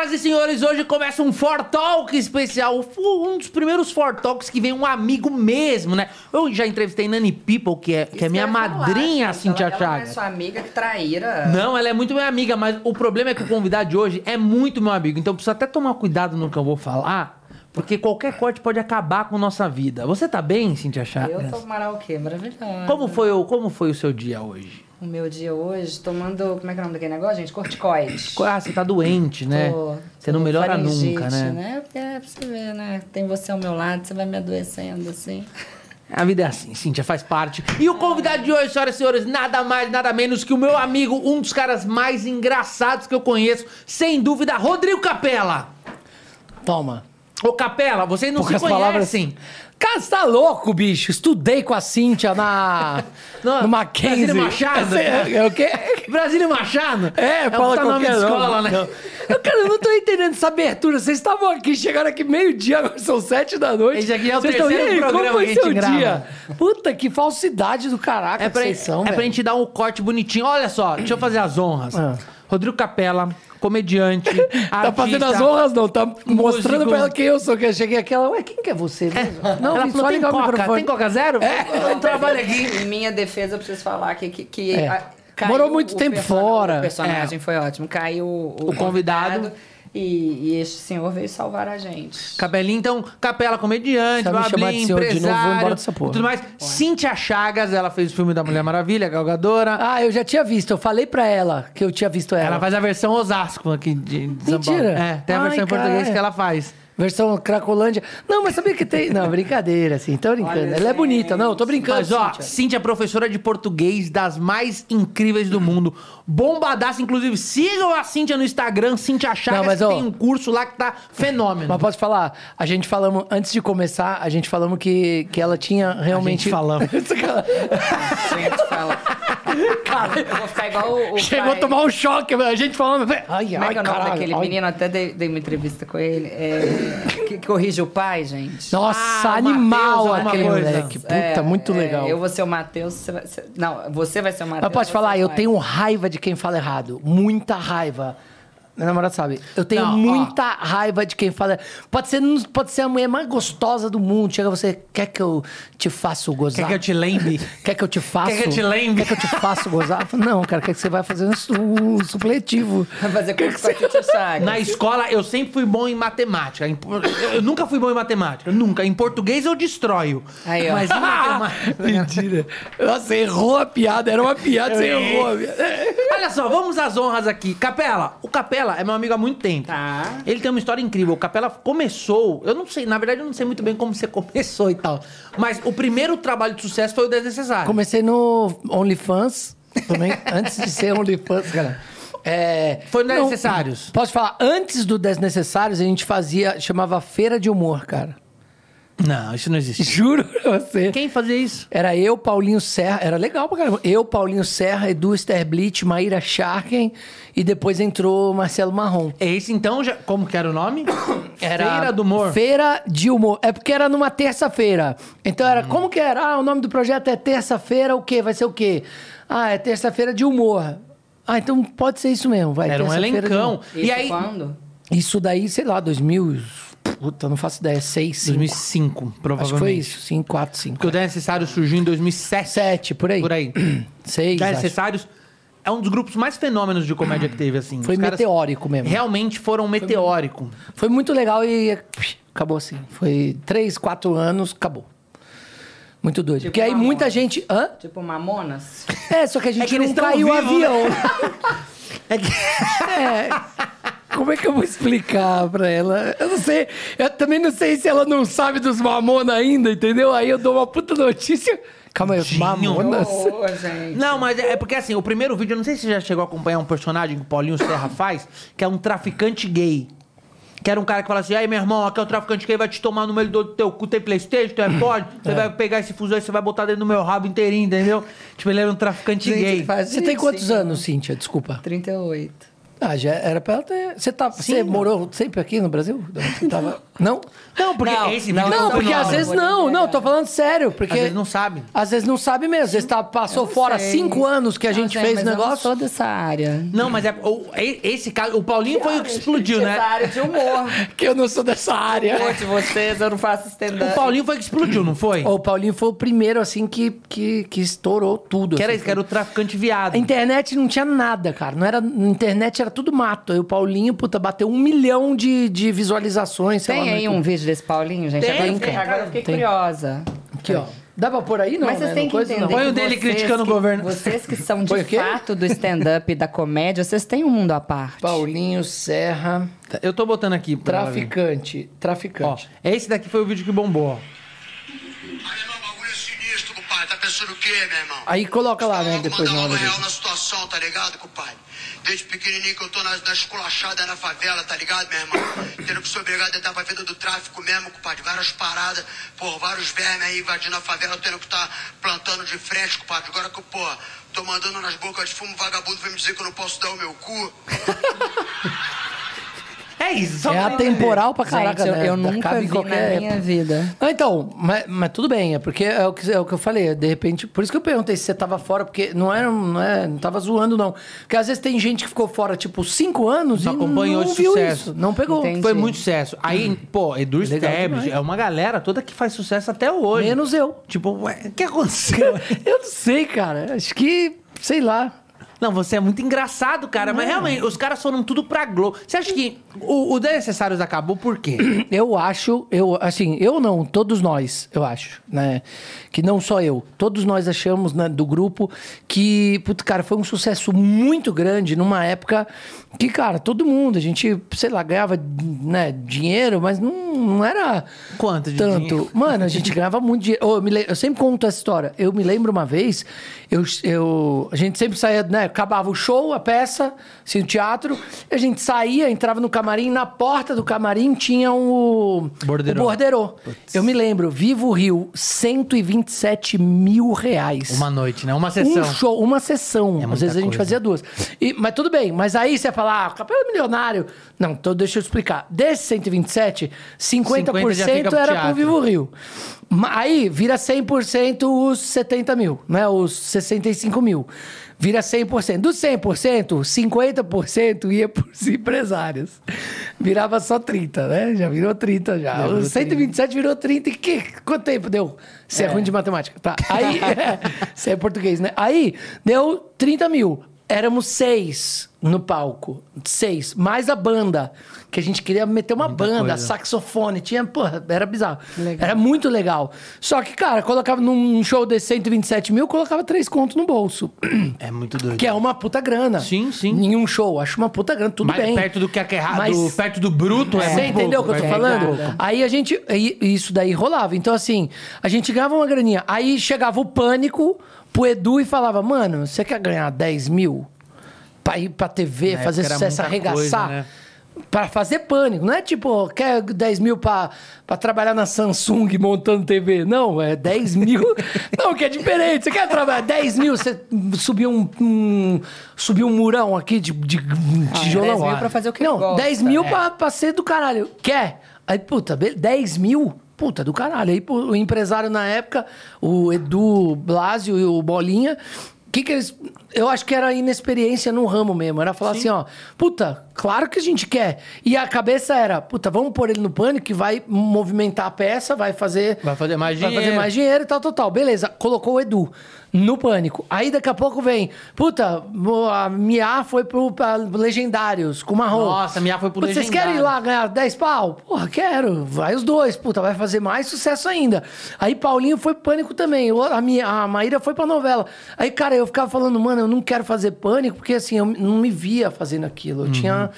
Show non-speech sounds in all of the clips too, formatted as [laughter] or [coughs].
Senhoras e senhores, hoje começa um For Talk especial. Um dos primeiros For Talks que vem um amigo mesmo, né? Eu já entrevistei Nani People, que é, que é minha madrinha, a Cintia ela, ela não é Chagas. sua amiga que traíra. Não, ela é muito minha amiga, mas o problema é que o convidado de hoje é muito meu amigo. Então precisa até tomar cuidado no que eu vou falar, porque qualquer corte pode acabar com nossa vida. Você tá bem, Cintia Chagas? Eu tô maravilhosa. Como foi, o, como foi o seu dia hoje? O meu dia hoje, tomando. Como é que é o nome daquele negócio, gente? Corticoide. Ah, você tá doente, né? Tô- você não tô melhora faringite, nunca, né? É, é pra você ver, né? Tem você ao meu lado, você vai me adoecendo assim. A vida é assim, Cíntia, faz parte. E o convidado de hoje, senhoras e senhores, nada mais, nada menos que o meu amigo, um dos caras mais engraçados que eu conheço, sem dúvida, Rodrigo Capela. Toma. Ô, Capela, vocês não Poucas se palavras. Cara, você tá louco, bicho? Estudei com a Cíntia na. [laughs] Não, no Mackenzie. Brasília Machado? É, é o quê? Brasília Machado? É, é fala o nome de escola, né? Não. Eu, cara, eu não tô entendendo essa abertura. Vocês estavam aqui, chegaram aqui meio-dia, agora são sete da noite. Esse aqui é o Vocês terceiro E aí, programa como foi que a gente seu grava. dia? Puta, que falsidade do caraca É pra, vocês são, é pra velho. gente dar um corte bonitinho. Olha só, deixa eu fazer as honras. Ah. Rodrigo Capela, comediante, [laughs] Tá fazendo as honras, não. Tá mostrando pra ela quem eu sou. Que eu cheguei aqui, ela, ué, quem que é você mesmo? Não, Ela falou, só tem ligar o coca, microfone. tem coca zero? Eu não trabalho aqui. [laughs] Em minha defesa, eu preciso falar que. que, que É. a- caiu Morou muito o tempo fora. O personagem foi ótimo. Caiu o, O convidado. E, e este senhor veio salvar a gente. Cabelinho, então, Capela comediante, Bablim, de senhor de novo, empresário embora dessa porra. tudo mais. Cíntia Chagas, ela fez o filme da Mulher Maravilha, Galgadora. Ah, eu já tinha visto. Eu falei pra ela que eu tinha visto ela. Ela faz a versão Osasco aqui de, de. Mentira. É, tem a Ai, versão em português que ela faz. Versão Cracolândia. Não, mas sabia que tem. Não, brincadeira, assim. Tô brincando. Olha, ela é bonita. Não, tô brincando. Mas, ó, Cíntia. Cíntia é professora de português das mais incríveis do mundo. Bombadaça, inclusive. Sigam a Cíntia no Instagram, Cíntia Chagas, Não, mas, que ó, tem um curso lá que tá fenômeno. Mas posso falar? A gente falamos, antes de começar, a gente falamos que, que ela tinha realmente. gente falamos. [laughs] Gente, fala. [laughs] Cara, eu vou ficar igual o. o Chegou a tomar um choque, a gente falando. Ai, Como é que é o nome daquele ai. menino? Até dei, dei uma entrevista com ele. É, que corrige o pai, gente. Nossa, Ah, animal Mateus, aquele moleque. Puta, É, muito é, legal. Eu vou ser o Matheus, você vai ser... Não, você vai ser o Matheus. Mas pode você falar, eu vai. tenho raiva de quem fala errado. Muita raiva. Meu namorado sabe. Eu tenho Não, ó. muita raiva de quem fala. Pode ser, pode ser a mulher mais gostosa do mundo. Chega você, quer que eu te faça gozar? Quer que eu te lembre? [laughs] Quer que eu te faça? Quer que eu te lembre? Quer que eu te faça gozar? Não, cara, quer que você vai fazendo um supletivo. [laughs] Vai fazer curso com a Titi Chagas. Na escola, eu sempre fui bom em matemática. Em Eu, eu nunca fui bom em matemática. Nunca. Em português, eu destroio. Aí, ó. Mas em [laughs] matemática... Mentira. Nossa, errou a piada. Era uma piada, você errou a piada. Olha só, vamos às honras aqui. Capela, o Capela é meu amigo há muito tempo. Tá. Ele tem uma história incrível. O Capela começou, eu não sei, na verdade eu não sei muito bem como você [laughs] começou e tal. Mas o primeiro trabalho de sucesso foi o Desnecessário. Comecei no OnlyFans também, [laughs] antes de ser OnlyFans, cara. É, Foi no não, Desnecessários. Posso falar, antes do Desnecessários, a gente fazia, chamava Feira de Humor, cara. Não, isso não existe. [laughs] Juro pra você. Quem fazia isso? Era eu, Paulinho Serra, era legal pra caramba. Eu, Paulinho Serra, Edu Sterblitz, Maíra Sharken e depois entrou Marcelo Marrom. Esse então, já, como que era o nome? [coughs] Era Feira do Humor. Feira de Humor. É porque era numa terça-feira. Então Hum. era, como que era? Ah, o nome do projeto é terça-feira, o quê? Vai ser o quê? Ah, é terça-feira de humor. Ah, então pode ser isso mesmo, vai. Era um elencão. E aí, quando? Isso daí, sei lá, 2000... Puta, não faço ideia, 6, 5. 2005, provavelmente. Acho que foi isso, 5, 4, 5. Porque o Desnecessário surgiu em 2007. 7, por aí. Por aí. [clears throat] 6, Desnecessários é um dos grupos mais fenômenos de comédia que teve, assim. Foi Os meteórico mesmo. Realmente foram meteórico. Foi muito legal e acabou assim. Foi 3, 4 anos, acabou. Muito doido. Tipo Porque aí Mamonas. muita gente... Hã? Tipo Mamonas? É, só que a gente que eles não caiu o avião. [laughs] É que... É. [laughs] Como é que eu vou explicar pra ela? Eu não sei. Eu também não sei se ela não sabe dos Mamonas ainda, entendeu? Aí eu dou uma puta notícia. Calma aí, os. Mamonas. Gente. Não, mas é é porque assim, o primeiro vídeo, eu não sei se você já chegou a acompanhar um personagem que o Paulinho Serra faz, que é um traficante gay. Que era um cara que fala assim, aí meu irmão, aqui é o traficante gay, vai te tomar no meio do teu cu, tem Playstation, tem iPod, [coughs] você vai pegar esse fuzil aí, você vai botar dentro do meu rabo inteirinho, entendeu? Tipo, ele era um traficante Gente, gay. faz Você tem quantos hein? anos, Cíntia? Desculpa. 38. Ah, já era pra ela ter. Você, tá, você não. morou sempre aqui no Brasil? Não, [laughs] Você tava. Não? Não, porque Não, esse não, Não, foi porque às vezes não, não, tô falando sério, porque... Às vezes não sabe. Às vezes não sabe mesmo, às vezes tá, passou fora sei. cinco anos que a gente sei, fez o mas Eu não negócio. sou dessa área. Não, mas é. o- esse caso. O Paulinho foi o que explodiu, Essa né? área de humor. [laughs] Que eu não sou dessa área. Humor de vocês, eu não faço O stand-up. Paulinho foi o que explodiu, não foi? O Paulinho foi o primeiro, assim, que, que, que estourou tudo. Que era assim. isso, que era o traficante viado. A internet não tinha nada, cara. Não era, na internet era tudo mato. Aí o Paulinho, puta, bateu um milhão de, de visualizações. sei lá, Tem aí um vídeo desse Paulinho, gente? Tem, agora, eu tem, fiquei, agora eu fiquei tem. curiosa. Aqui, ó. Dá pra pôr aí, não? Mas vocês né? têm que coisa, entender. Põe o dele vocês criticando que- o governo. Vocês que são [laughs] de fato do stand-up e da comédia, vocês têm um mundo à parte. Paulinho Serra, Eu tô botando aqui. ver. traficante. Ó, Traficante. esse daqui foi o vídeo que bombou, ó. Aí, meu irmão, o bagulho é sinistro, compadre. Tá pensando o quê, meu irmão? Aí coloca lá, né? Depois mandar hora. real na situação, tá ligado, compadre? Desde pequenininho que eu tô na, na esculachada na favela, tá ligado, meu irmão? Tendo que ser obrigado a entrar pra vida do tráfico mesmo, compadre. Várias paradas, pô, vários vermes aí invadindo a favela, tendo que tá plantando de frente, compadre. Agora que, pô, tô mandando nas bocas de fumo, vagabundo vem me dizer que eu não posso dar o meu cu. É isso, só É atemporal pra caraca, gente, eu, né? eu nunca em vi qualquer na minha vida. Ah, então, mas, mas tudo bem, é porque é o, que, é o que eu falei, de repente, por isso que eu perguntei se você tava fora, porque não era, não, é, não tava zoando, não. Porque às vezes tem gente que ficou fora, tipo, cinco anos Não e acompanhou não esse viu sucesso. isso, não pegou. Entendi. Foi muito sucesso. Aí, pô, Edu Legal Stebbs, demais. é uma galera toda que faz sucesso até hoje. Menos eu. Tipo, ué, o que aconteceu? [laughs] Eu não sei, cara, acho que, sei lá. Não, você é muito engraçado, cara. Mas realmente, os caras foram tudo pra Globo. Você acha que o, o Desnecessários acabou por quê? [clears throat] Eu acho, eu, assim, eu não, todos nós, eu acho, né? Que não só eu, todos nós achamos né, do grupo que, puto, cara, foi um sucesso muito grande numa época que, cara, todo mundo, a gente, sei lá, ganhava né, dinheiro, mas não, não era Quanto de tanto. dinheiro? Mano, a gente ganhava muito dinheiro. Ô, eu, le- eu sempre conto essa história. Eu me lembro uma vez, eu, eu, a gente sempre saía, né? Acabava o show, a peça, assim, o teatro, e a gente saía, entrava no camarim, na porta do camarim tinha um, Borderô. o borderô. Eu me lembro, Vivo Rio, 127 mil reais. Uma noite, né? Uma sessão. Um show, uma sessão. É Às vezes a gente coisa. fazia duas. E- mas tudo bem, mas aí você fala, ah, capela milionário. Não, então deixa eu explicar. Desses 127, 50%, 50 já fica pro era pro Vivo Rio. Aí vira 100% os 70 mil, né? Os 65 mil. Vira 100%. Dos 100%, 50% ia pros empresários. Virava só 30, né? Já virou 30 já. Os 127 virou 30. E que, quanto tempo deu? Você é. ruim de matemática. Tá. Aí, [laughs] você é português, né? Aí, deu 30 mil. Éramos seis no palco. Seis. Mais a banda. Que a gente queria meter uma Muita banda, coisa. saxofone. Tinha, porra, era bizarro. Legal. Era muito legal. Só que, cara, colocava num show de 127 mil, colocava três contos no bolso. É muito doido. Que é uma puta grana. Sim, sim. Nenhum show. Acho uma puta grana, tudo Mas bem. perto do que é errado, Mas- perto do bruto é Você muito entendeu o que eu tô do falando? pouco. Aí a gente. Isso daí rolava. Então, assim, a gente ganhava uma graninha. Aí chegava o pânico pro Edu e falava: Mano, você quer ganhar 10 mil? Pra ir pra TV, Na fazer sucesso, arregaçar? coisa, né? Pra fazer pânico. Não é tipo, quer 10 mil pra, pra trabalhar na Samsung montando TV. Não, é 10 mil. [laughs] Não, que é diferente. Você quer trabalhar 10 mil, você subiu um, um, subiu um murão aqui de, de tijolão. 10 mil pra fazer o que Não, gosta. 10 mil É. pra, pra ser do caralho. Quer? Aí, puta, be- 10 mil? Puta, do caralho. Aí o empresário na época, o Edu Blasio e o Bolinha, que que eles... Eu acho que era inexperiência no ramo mesmo. Era falar assim, ó... Puta, claro que a gente quer. E a cabeça era... Puta, vamos pôr ele no pânico que vai movimentar a peça, vai fazer... Vai fazer mais Vai fazer dinheiro. mais dinheiro e tal, tal, tal. Beleza, colocou o Edu no pânico. Aí daqui a pouco vem... Puta, a Mia foi pro pra Legendários com marrom. Nossa, a Mia foi pro Puta, Vocês querem ir lá ganhar 10 pau? Porra, quero. Vai os dois, puta, vai fazer mais sucesso ainda. Aí Paulinho foi pro pânico também. A, minha, a Maíra foi pra novela. Aí, cara, eu ficava falando, mano, eu não quero fazer pânico, porque assim, eu não me via fazendo aquilo. Eu tinha.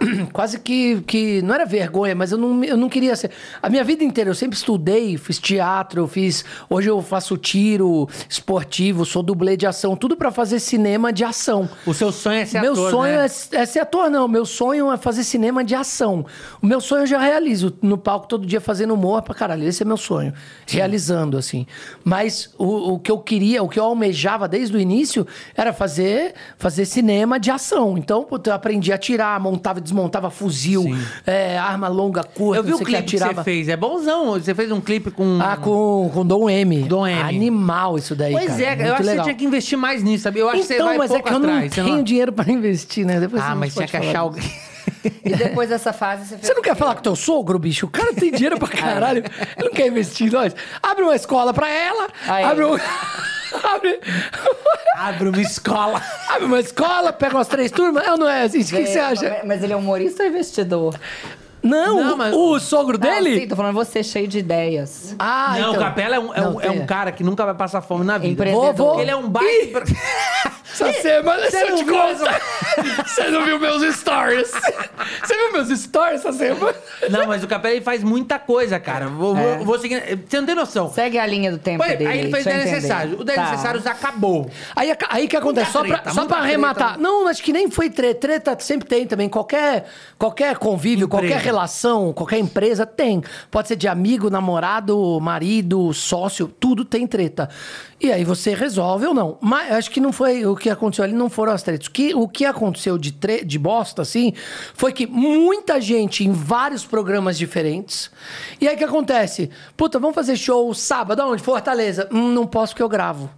[clears throat] Quase que, que. Não era vergonha, mas eu não, eu não queria ser. A minha vida inteira eu sempre estudei, fiz teatro, eu fiz. Hoje eu faço tiro esportivo, sou dublê de ação, tudo pra fazer cinema de ação. O seu sonho é ser Meu ator, sonho né? é, é ser ator, não. Meu sonho é fazer cinema de ação. O meu sonho eu já realizo. No palco todo dia fazendo humor pra caralho. Esse é meu sonho. Realizando, assim. Mas o, o que eu queria, o que eu almejava desde o início era fazer, fazer cinema de ação. Então, eu aprendi a atirar, montava desmontava fuzil, é, arma longa, curta, Eu vi não o que, clipe que, atirava. você fez. É bonzão. Você fez um clipe com. Ah, com, com Dom M. Dom M. Animal isso daí, Pois cara. é, Muito eu acho que legal. você tinha que investir mais nisso, sabe? Eu acho que você Então, vai mas é que eu não atrás. você tenho dinheiro pra investir, né? Depois Ah, mas não tinha que achar alguém. E depois dessa fase você fez. Você não quer falar com teu sogro, bicho? O cara tem dinheiro pra [laughs] caralho. Ele não quer investir em nós. Abre uma escola pra ela. Aí. Abre, um... [laughs] abre... Abre uma escola. abre uma escola, pega umas três turmas. Ou não é assim? O que, que você acha? Mas ele é humorista ou investidor? Não, Não, o- mas- o sogro dele? Ah, sim, tô falando você cheio de ideias. Ah, não, então. o Capela é um, é, Não, um, é um tem- cara que nunca vai passar fome na vida. Empreendedor. Vou. Ele é um baita. [laughs] Essa semana, Você eu não te viu. [laughs] Você não viu meus stories? Você viu meus stories essa semana? Não, mas o Capela ele faz muita coisa, cara. Vou, É. vou, vou seguir. Você não tem noção. Segue a linha do tempo dele. aí ele fez deixa eu 10 entender. necessários. O 10 Tá. necessários acabou. Aí, aí que acontece, só pra, treta, só muita pra treta. arrematar. Não, acho que nem foi treta. Treta sempre tem também. Qualquer, qualquer convívio, Empresa. qualquer relação, qualquer empresa tem. Pode ser de amigo, namorado, marido, sócio, tudo tem treta. E aí você resolve ou não. Mas acho que não foi o que aconteceu ali, não foram as tretas. O que, o que aconteceu de, tre de bosta, assim, foi que muita gente em vários programas diferentes. E aí o que acontece? Puta, vamos fazer show sábado, aonde? Fortaleza. Hum, não posso porque eu gravo.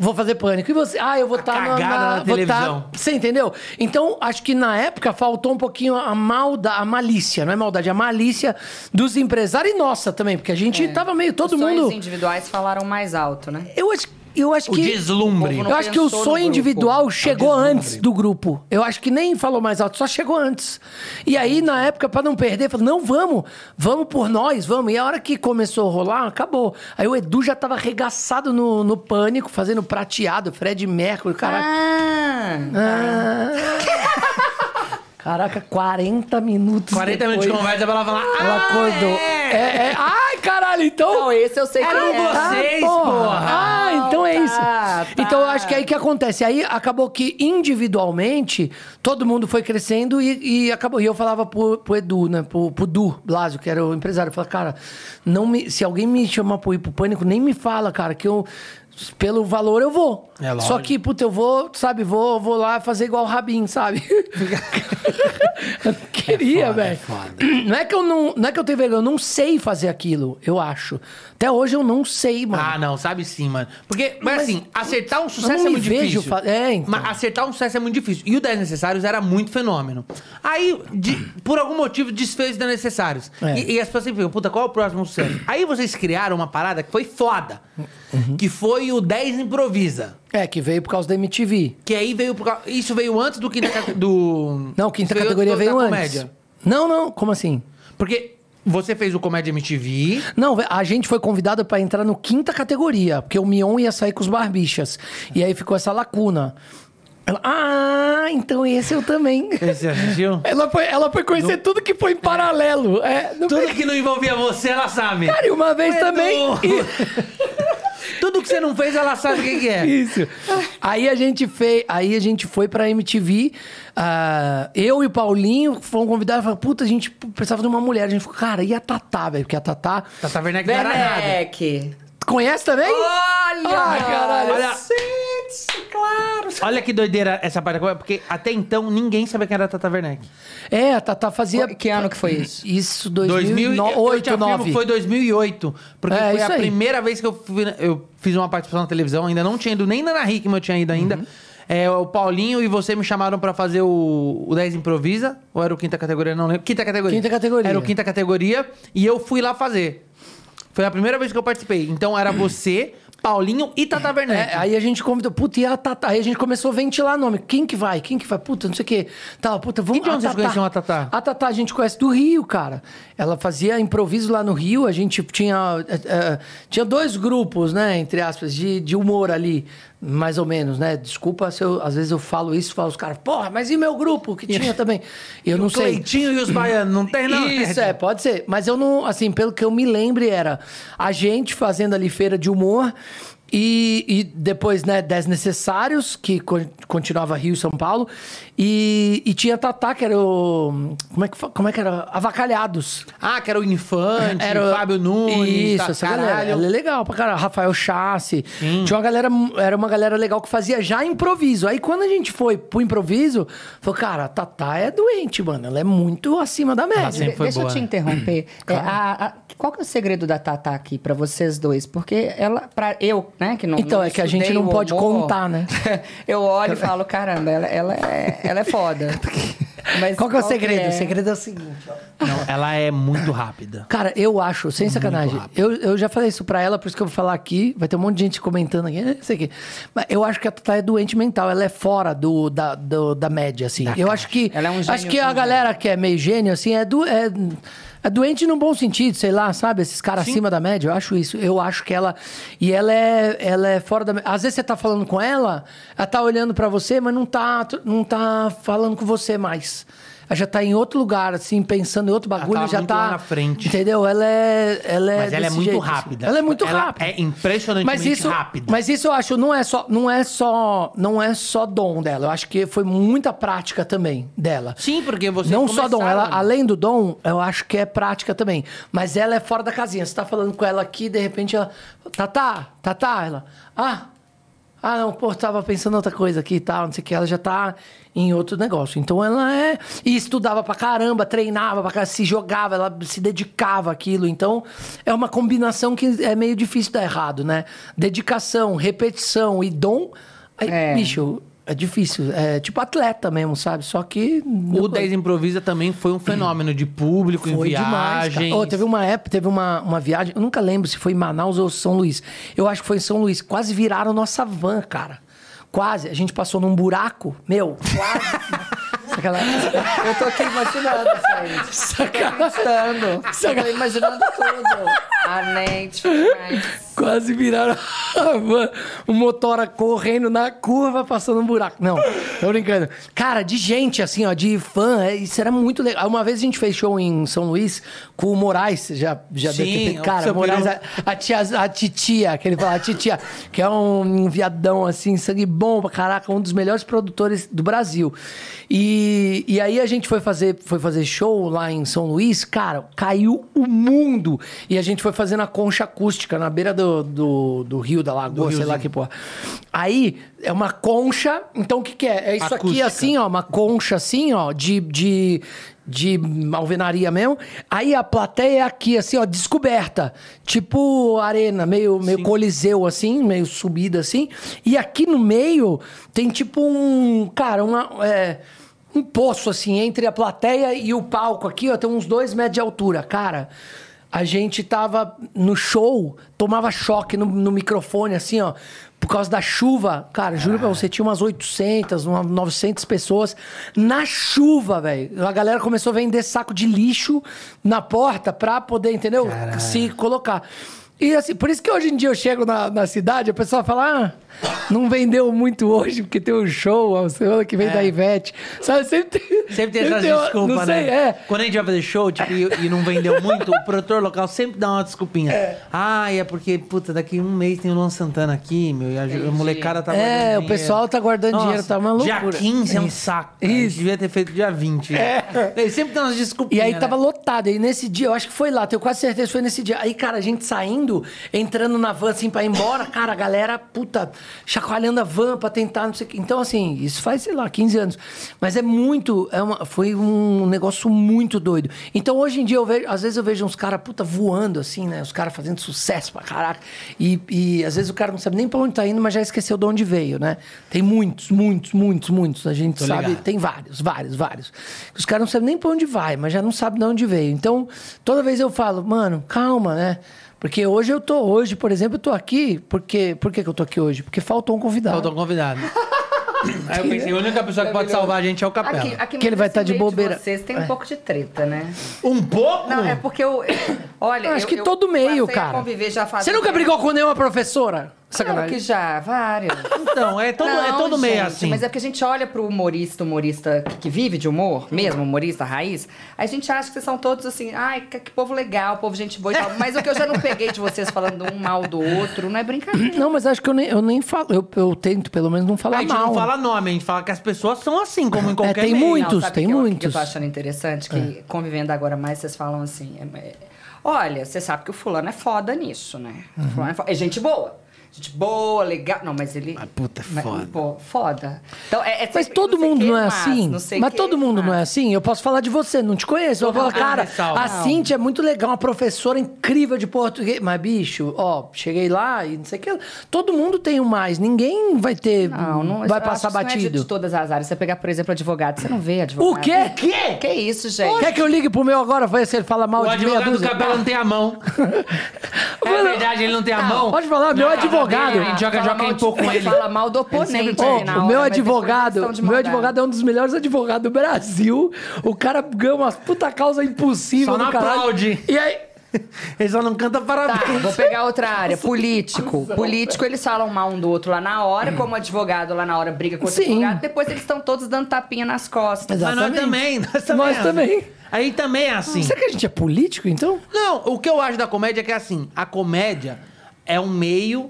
Vou fazer pânico. E você? Ah, eu vou estar na, cagada na vou tá- televisão. Você entendeu? Então, acho que na época faltou um pouquinho a malda, a malícia, não é maldade, a malícia dos empresários e nossa também, porque a gente tava meio todo Os mundo. individuais falaram mais alto, né? Eu acho, eu acho O que deslumbre. O povo eu acho que o sonho grupo. individual chegou antes do grupo. Eu acho que nem falou mais alto, só chegou antes. E aí, na época, pra não perder, falou: não, vamos, vamos por nós, vamos. E a hora que começou a rolar, acabou. Aí o Edu já tava arregaçado no, no pânico, fazendo prateado, Fred Mercury, caraca. Ah, Ah. [laughs] Caraca, 40 minutos. 40 minutos de depois, conversa pra ela falar. Ela "Ah, acordou. é." É, é. Ai, caralho, então. Não, esse eu sei que Eram é. vocês, porra. Ah, então é Tá, isso. tá. Então eu acho que é aí que acontece. Aí acabou que individualmente todo mundo foi crescendo e, e acabou. E eu falava pro, pro Edu, né? Pro, pro Du Blasio, que era o empresário. Eu falava, cara, não me, se alguém me chamar pro ir pro pânico, nem me fala, cara, que eu. Pelo valor eu vou. É. Só que, puta, eu vou, sabe, vou, vou lá fazer igual o Rabin, sabe? [laughs] eu não queria, foda, velho. é. Não é que eu não, não é que eu tenho vergonha, eu não sei fazer aquilo, eu acho. Até hoje eu não sei, mano. Ah, não, sabe sim, mano. Porque, mas, Mas assim, acertar um sucesso é muito difícil. fa- é, então. Mas acertar um sucesso é muito difícil. E o 10 Necessários era muito fenômeno. Aí, de- por algum motivo, desfez o 10 Necessários. É. E, e as pessoas sempre ficam, puta, qual é o próximo sucesso? Aí vocês criaram uma parada que foi foda. Uhum. Que foi o 10 Improvisa. É, que veio por causa da MTV. Que aí veio por causa... Isso veio antes do quinta... Do... Não, quinta categoria da veio antes. comédia. Não, não, como assim? Porque você fez o Comédia MTV... Não, a gente foi convidado pra entrar no quinta categoria, porque o Mion ia sair com os barbichas. E aí ficou essa lacuna. Ela, ah, então esse eu também. Você assistiu? [laughs] Ela foi, ela foi conhecer tudo que foi em paralelo. É, Tudo que não envolvia você, ela sabe. Cara, e uma vez Edu. também. [laughs] Tudo que você não fez, ela sabe o que, que é. Isso. Aí a gente fez, aí a gente foi pra MTV. ah, eu e o Paulinho fomos convidados e falaram, puta, a gente precisava de uma mulher. A gente falou, cara, e a Tatá, velho? Porque a Tatá. Tata Werneck não era nada. Werneck. Conhece também? Olha! Ah, caralho. Olha- Claro. [laughs] Olha que doideira essa parte, porque até então ninguém sabia quem era a Tata Werneck. É, a Tatá fazia. Que ano que foi isso? Isso, 2000 eu 2008, te afirmo 2009. que foi 2008. Porque É, foi a aí. primeira vez que eu, fui- eu fiz uma participação na televisão. Ainda não tinha ido, nem na Hickman eu tinha ido ainda. Uhum. É, o Paulinho e você me chamaram pra fazer o, o 10 Improvisa. Ou era o quinta categoria? Não lembro. Quinta categoria. Quinta categoria. Era o quinta categoria. E eu fui lá fazer. Foi a primeira vez que eu participei. Então era você, Paulinho e Tata Werneck. É, aí a gente convidou, puta, e a Tatá? Aí a gente começou a ventilar nome. Quem que vai? Quem que vai? Puta, não sei o quê. Tá, puta, vamos E de onde vocês conheciam a Tatá? A Tatá a gente conhece do Rio, cara. Ela fazia improviso lá no Rio. A gente tinha, eh, tinha dois grupos, né, entre aspas, de, de humor ali. Mais ou menos, né? Desculpa se eu, às vezes eu falo isso, falo os caras, porra, mas e meu grupo que tinha também? Eu não o sei. Cleitinho e os baianos, não tem não? Isso, é, pode ser. Mas eu não, assim, pelo que eu me lembre, era a gente fazendo ali feira de humor E, e depois, né, Desnecessários, que co- continuava Rio e São Paulo. E, e tinha Tatá, que era o. Como é que, como é que era? Avacalhados. Ah, que era o Infante, Era o- Fábio Nunes. Isso, tá, essa galera. Ela é legal pra caralho. Rafael Chassi. Tinha uma galera, era uma galera legal que fazia já improviso. Aí quando a gente foi pro improviso, falou, cara, a Tatá é doente, mano. Ela é muito acima da média. De- Deixa boa, eu te interromper. [clears throat] É, a- a- qual que é o segredo da Tatá aqui pra vocês dois? Porque ela, pra eu, né, que não Então, não é que a gente não pode humor, contar, né? [laughs] eu olho e falo, caramba, ela, ela, é, ela é foda. [laughs] Mas Qual que é o segredo? é? O segredo é o seguinte, ó. Não, ela é muito rápida. Cara, eu acho, sem sacanagem, rápido. eu, eu já falei isso pra ela, por isso que eu vou falar aqui. Vai ter um monte de gente comentando aqui, eh, isso aqui. Mas eu acho que a Tatá é doente mental, ela é fora do, da, do- da média, assim. eu acho que. Ela é um acho gênio que a galera que é meio gênio, assim, é, do, é, é doente num bom sentido, sei lá, sabe? Esses caras acima da média, eu acho isso. Eu acho que ela. E ela é, ela é fora da média. Às vezes você tá falando com ela, ela tá olhando pra você, mas não tá, não tá falando com você mais. Ela já tá em outro lugar, assim, pensando em outro bagulho, tá já muito tá. lá na frente. Entendeu? Ela é. Ela é Mas ela é muito jeito, assim. rápida. Ela é muito Ela rápida. é impressionantemente mas isso, rápida. Mas isso eu acho, não é só, não é só, não é só dom dela. Eu acho que foi muita prática também dela. Sim, porque você não só dom, ela, começaram- além do dom, eu acho que é prática também. Mas ela é fora da casinha. Você tá falando com ela aqui, de repente ela. Tatá, Tatá, ela. Ah, ah, não, pô, tava pensando em outra coisa aqui e tal, não sei o que. Ela já tá em outro negócio. Então ela é. E estudava pra caramba, treinava pra caramba, se jogava, ela se dedicava àquilo. Então é uma combinação que é meio difícil dar errado, né? Dedicação, repetição e dom. Aí, É. Bicho, é difícil. É tipo atleta mesmo, sabe? Só que. O 10 Improvisa também foi um fenômeno de público em Foi demais, viagens. cara. Ô, teve uma época, teve uma, uma viagem, eu nunca lembro se foi em Manaus ou São Luís. Eu acho que foi em São Luís. Quase viraram nossa van, cara. Quase. A gente passou num buraco, meu, quase. [laughs] Eu tô aqui imaginando isso aí. Tô Sacanagem. tô imaginando tudo. A Nate demais. [laughs] Quase viraram a van. O motora correndo na curva, passando um buraco. Não, tô brincando. Cara, de gente, assim, ó, de fã, é, isso era muito legal. Uma vez a gente fez show em São Luís com o Moraes, já, já deve ter Sim, feito. o Cara, o Moraes, a, a tia, a titia, que ele fala, a titia, que é um, viadão, assim, sangue bom pra caraca, um dos melhores produtores do Brasil. E, e aí a gente foi fazer, foi fazer show lá em São Luís, cara, caiu o mundo. E a gente foi fazendo a concha acústica na beira do, do, do rio, da lagoa, sei lá que porra. Aí é uma concha, então o que, que é? É isso aqui Acústica. assim, ó, uma concha assim, ó, de. de de alvenaria mesmo. Aí a plateia é aqui, assim, ó, descoberta. Tipo arena, meio, meio coliseu, assim, meio subida, assim. E aqui no meio tem tipo um. Cara, uma. é, um poço, assim, entre a plateia e o palco aqui, ó, tem uns dois metros de altura. Cara, a gente tava no show, tomava choque no, no microfone, assim, ó. Por causa da chuva, cara, juro pra você, tinha umas 800, umas 900 pessoas na chuva, velho. A galera começou a vender saco de lixo na porta pra poder, entendeu? Se colocar. E assim, por isso que hoje em dia eu chego na, na cidade, a pessoa fala, ah, não vendeu muito hoje porque tem um show, a semana que vem É. da Ivete. Sabe, sempre tem. Sempre tem essas desculpas, sei, né? É. Quando a gente vai fazer show tipo, e, e não vendeu muito, o produtor local sempre dá uma desculpinha. Ah, é porque, puta, daqui um mês tem o Luan Santana aqui, meu, e a, molecada tá É, o pessoal tá guardando Nossa, dinheiro, tá uma loucura. Dia 15 é um saco. Isso. Devia ter feito dia 20. É. Sempre dá umas E desculpinhas. aí tava né? lotado. E nesse dia, eu acho que foi lá, tenho quase certeza que foi nesse dia. Aí, cara, a gente saindo, entrando na van assim pra ir embora, cara, a galera, puta, chacoalhando a van pra tentar, não sei o quê. Então, assim, isso faz, sei lá, 15 anos. Mas é muito, é uma, foi um negócio muito doido. Então, hoje em dia, eu vejo, às vezes eu vejo uns caras, puta, voando assim, né? Os caras fazendo sucesso pra caraca. E, e às vezes o cara não sabe nem pra onde tá indo, mas já esqueceu de onde veio, né? Tem muitos, muitos, muitos, muitos. A gente Tô sabe, ligado. tem vários, vários, vários. Os caras não sabem nem pra onde vai, mas já não sabem de onde veio. Então, toda vez eu falo, mano, calma, né? Porque hoje eu tô, hoje, por exemplo, eu tô aqui, porque, por que, que eu tô aqui hoje? Porque faltou um convidado. Faltou um convidado. [laughs] Aí eu pensei, a única pessoa que pode salvar a gente é o Capela. Aqui, aqui Que ele vai tá de meio bobeira. vocês tem É. um pouco de treta, né? Um pouco? Não, é porque eu. Olha. Eu acho eu- que eu todo meio, passei a cara. conviver já faz Você nunca tempo. brigou com nenhuma professora? Claro Sacanagem. que já, várias. Então, é todo, é Não, todo meio gente, assim. Mas é porque a gente olha pro humorista, humorista que, que vive de humor, mesmo humorista raiz, a gente acha que vocês são todos assim, ai, que, que povo legal, povo gente boa e tal. Mas o que eu já não peguei de vocês falando um mal do outro, não é brincadeira. Não, mas acho que eu nem, eu nem falo. Eu, eu tento, pelo menos, não falar a gente mal. não fala nome, a gente fala que as pessoas são assim, como em qualquer tem meio. muito. Muitos, sabe tem que eu- o que muitos. eu tô achando interessante? Que convivendo agora mais, vocês falam assim... é- é, olha, você sabe que o fulano é foda nisso, né? O Uhum. fulano é, fo- é gente boa. Gente boa, legal. Não, mas ele... Mas puta, é mas, foda. Pô, foda. Então, é, é Mas sempre todo mundo não é mas, assim. não sei Mas todo mundo não é mas. assim. Eu posso falar de você, não te conheço. Eu vou falar, cara, ressalva. a Não. Cintia é muito legal, uma professora incrível de português. Mas, bicho, ó, cheguei lá e não sei o que. Todo mundo tem um mais. Ninguém vai ter. Não, não vai passar isso não é de- batido. de todas as áreas. Você pegar, por exemplo, advogado, você não vê advogado. O quê? quê? Que isso, gente? Quer que eu ligue pro meu agora? Vai se ele fala mal O de meia advogado do dúzia? Capela não tem a mão. [laughs] É verdade, ele não tem a mão. Pode falar, meu casa advogado- dele, A gente joga Fala joga de- pouco com ele. Fala mal do oponente. perde. na o hora, meu eles advogado, meu advogado é um dos melhores advogados do Brasil. O cara ganha umas puta causa impossível Só não aplaude. E aí, [laughs] Ele só não canta Tá, parabéns. vou pegar outra área. Político. Político, eles falam mal um do outro lá na hora, como advogado lá na hora briga com o Sim. advogado. Depois eles estão todos dando tapinha nas costas. Mas nós Exatamente. também, nós também. Nós é também. assim. Aí também é assim. será que a gente é político, então? Não, o que eu acho da comédia é que é assim, a comédia é um meio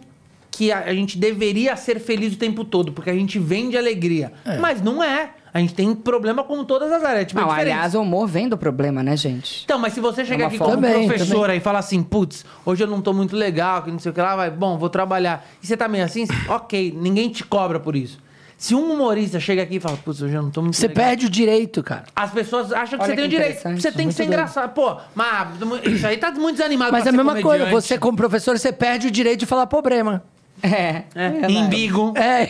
que a, a gente deveria ser feliz o tempo todo, porque a gente vende alegria. Mas não é. A gente tem problema como todas as áreas. Tipo, é Não, diferente. aliás, o humor vem do problema, né, gente? Então, mas se você chegar uma aqui forma. como Também, professora e falar assim, putz, hoje eu não tô muito legal, que não sei o que lá, vai, bom, vou trabalhar. E você tá meio assim, [coughs] ok, ninguém te cobra por isso. Se um humorista chega aqui e fala, putz, hoje eu não tô muito Você legal. perde o direito, cara. As pessoas acham que Olha você tem o que direito. Você tem que ser doido. engraçado. Pô, mas isso aí tá muito desanimado Mas pra é a mesma coisa, comediante. você como professor, você perde o direito de falar problema. É. É. Imbigo, É,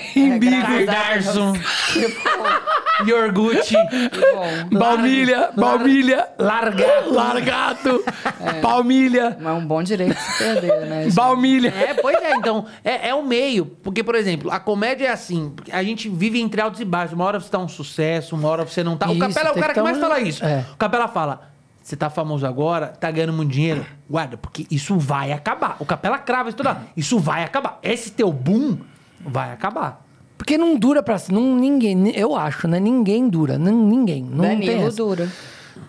Yorgut, Bom, baumilha, baumilha, Largato. largato, É. palmilha, mas é um bom direito de se perder, né? gente? baumilha. É, pois é, então, é, é o meio. Porque, por exemplo, a comédia é assim, a gente vive entre altos e baixos. Uma hora você tá um sucesso, uma hora você não tá. O Isso, Capela é o cara que que tá mais um- fala isso. É. O Capela fala, você tá famoso agora, tá ganhando muito dinheiro, guarda, porque isso vai acabar. O Capela crava isso toda. Isso vai acabar. Esse teu boom vai acabar. Porque não dura pra... Não, ninguém, eu acho, né? Ninguém dura, não, ninguém. Não tem Danilo essa. dura.